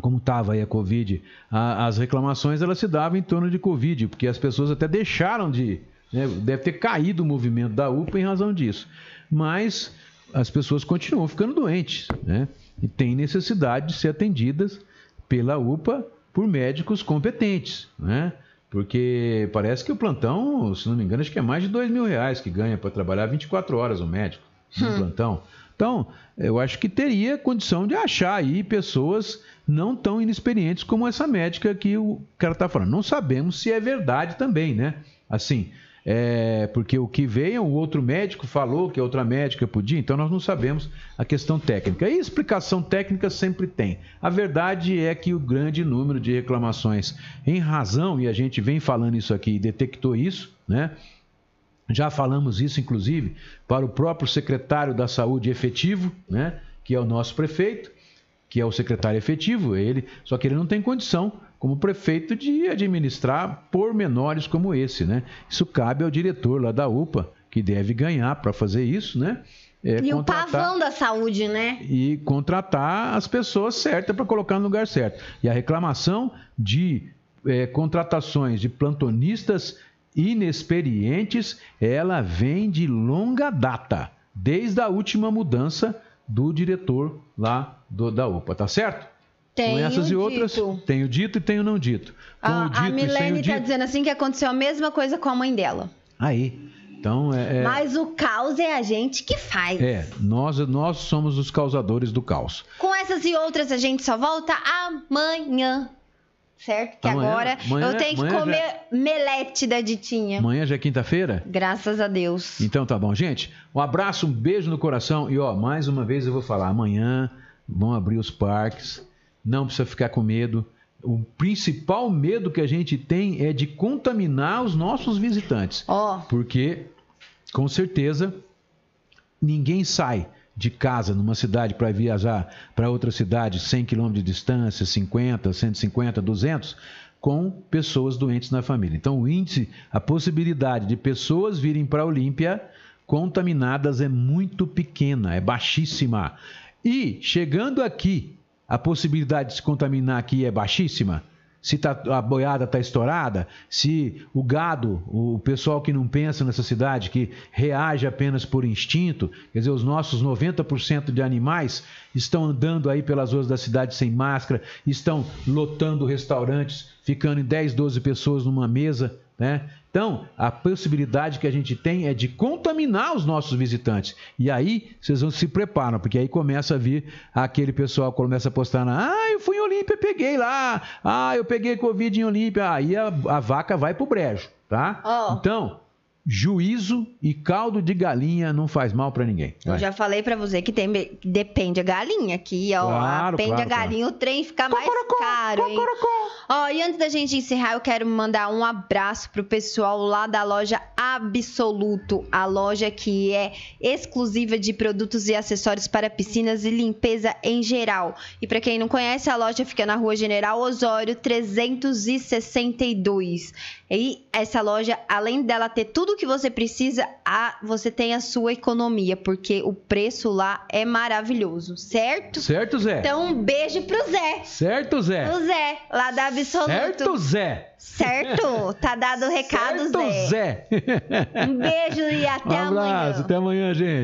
como estava aí a Covid, a, as reclamações elas se davam em torno de Covid, porque as pessoas até deixaram de. Né? deve ter caído o movimento da UPA em razão disso. Mas as pessoas continuam ficando doentes, né? E tem necessidade de ser atendidas pela UPA por médicos competentes, né? Porque parece que o plantão, se não me engano, acho que é mais de dois mil reais que ganha para trabalhar 24 horas o médico no hum. plantão. Então, eu acho que teria condição de achar aí pessoas não tão inexperientes como essa médica que o cara está falando. Não sabemos se é verdade também, né? Assim, é, porque o que veio, o outro médico falou que a outra médica podia, então nós não sabemos a questão técnica. E explicação técnica sempre tem. A verdade é que o grande número de reclamações, em razão, e a gente vem falando isso aqui e detectou isso, né? Já falamos isso, inclusive, para o próprio secretário da Saúde efetivo, né? Que é o nosso prefeito, que é o secretário efetivo, ele, só que ele não tem condição como prefeito de administrar pormenores como esse, né? Isso cabe ao diretor lá da UPA, que deve ganhar para fazer isso, né? É, e o pavão da saúde, né? E contratar as pessoas certas para colocar no lugar certo. E a reclamação de é, contratações de plantonistas inexperientes, ela vem de longa data, desde a última mudança do diretor lá do, da UPA, tá certo? Tenho Com essas e outras, dito. tenho dito e tenho não dito. Com A, dito a Milene tá dito. dizendo assim que aconteceu a mesma coisa com a mãe dela. Aí. Então, é, é, Mas o caos é a gente que faz. é, nós, nós somos os causadores do caos. Com essas e outras a gente só volta amanhã. Certo? Que Amanhã- agora amanhã- eu tenho que comer melete da Ditinha. Amanhã já é quinta-feira? Graças a Deus. Então tá bom, gente. Um abraço, um beijo no coração. E ó, mais uma vez eu vou falar: amanhã vão abrir os parques. Não precisa ficar com medo. O principal medo que a gente tem é de contaminar os nossos visitantes. Ó, Porque, com certeza, ninguém sai de casa numa cidade para viajar para outra cidade 100 km de distância, 50, 150, 200, com pessoas doentes na família. Então, o índice, a possibilidade de pessoas virem para a Olímpia contaminadas é muito pequena, é baixíssima. E, chegando aqui, a possibilidade de se contaminar aqui é baixíssima. Se tá- a boiada está estourada, se o gado, o pessoal que não pensa nessa cidade, que reage apenas por instinto, quer dizer, os nossos 90% de animais estão andando aí pelas ruas da cidade sem máscara, estão lotando restaurantes, ficando em 10, 12 pessoas numa mesa, né? Então, a possibilidade que a gente tem é de contaminar os nossos visitantes. E aí, vocês vão se preparam, porque aí começa a vir aquele pessoal que começa a postar na, ah, eu fui em Olímpia, peguei lá, ah, eu peguei Covid em Olímpia, aí a, a vaca vai pro brejo, tá? Ó. Então, juízo e caldo de galinha não faz mal pra ninguém. eu Vai. já falei pra você que tem, depende a galinha aqui, ó. Claro, Depende claro, a galinha, o trem fica mais caro, hein? Ó, e antes da gente encerrar, eu quero mandar um abraço pro pessoal lá da loja Absoluto, a loja que é exclusiva de produtos e acessórios para piscinas e limpeza em geral. E pra quem não conhece, a loja fica na Rua General Osório 362. E essa loja, além dela ter tudo o que você precisa, a, você tem a sua economia, porque o preço lá é maravilhoso, certo? Certo, Zé? Então, um beijo pro Zé. certo, Zé? O Zé, lá da Absoluto. Certo, Zé? Certo? Tá dado o recado, certo, Zé. Zé? Um beijo e até um abraço, amanhã. até amanhã, gente.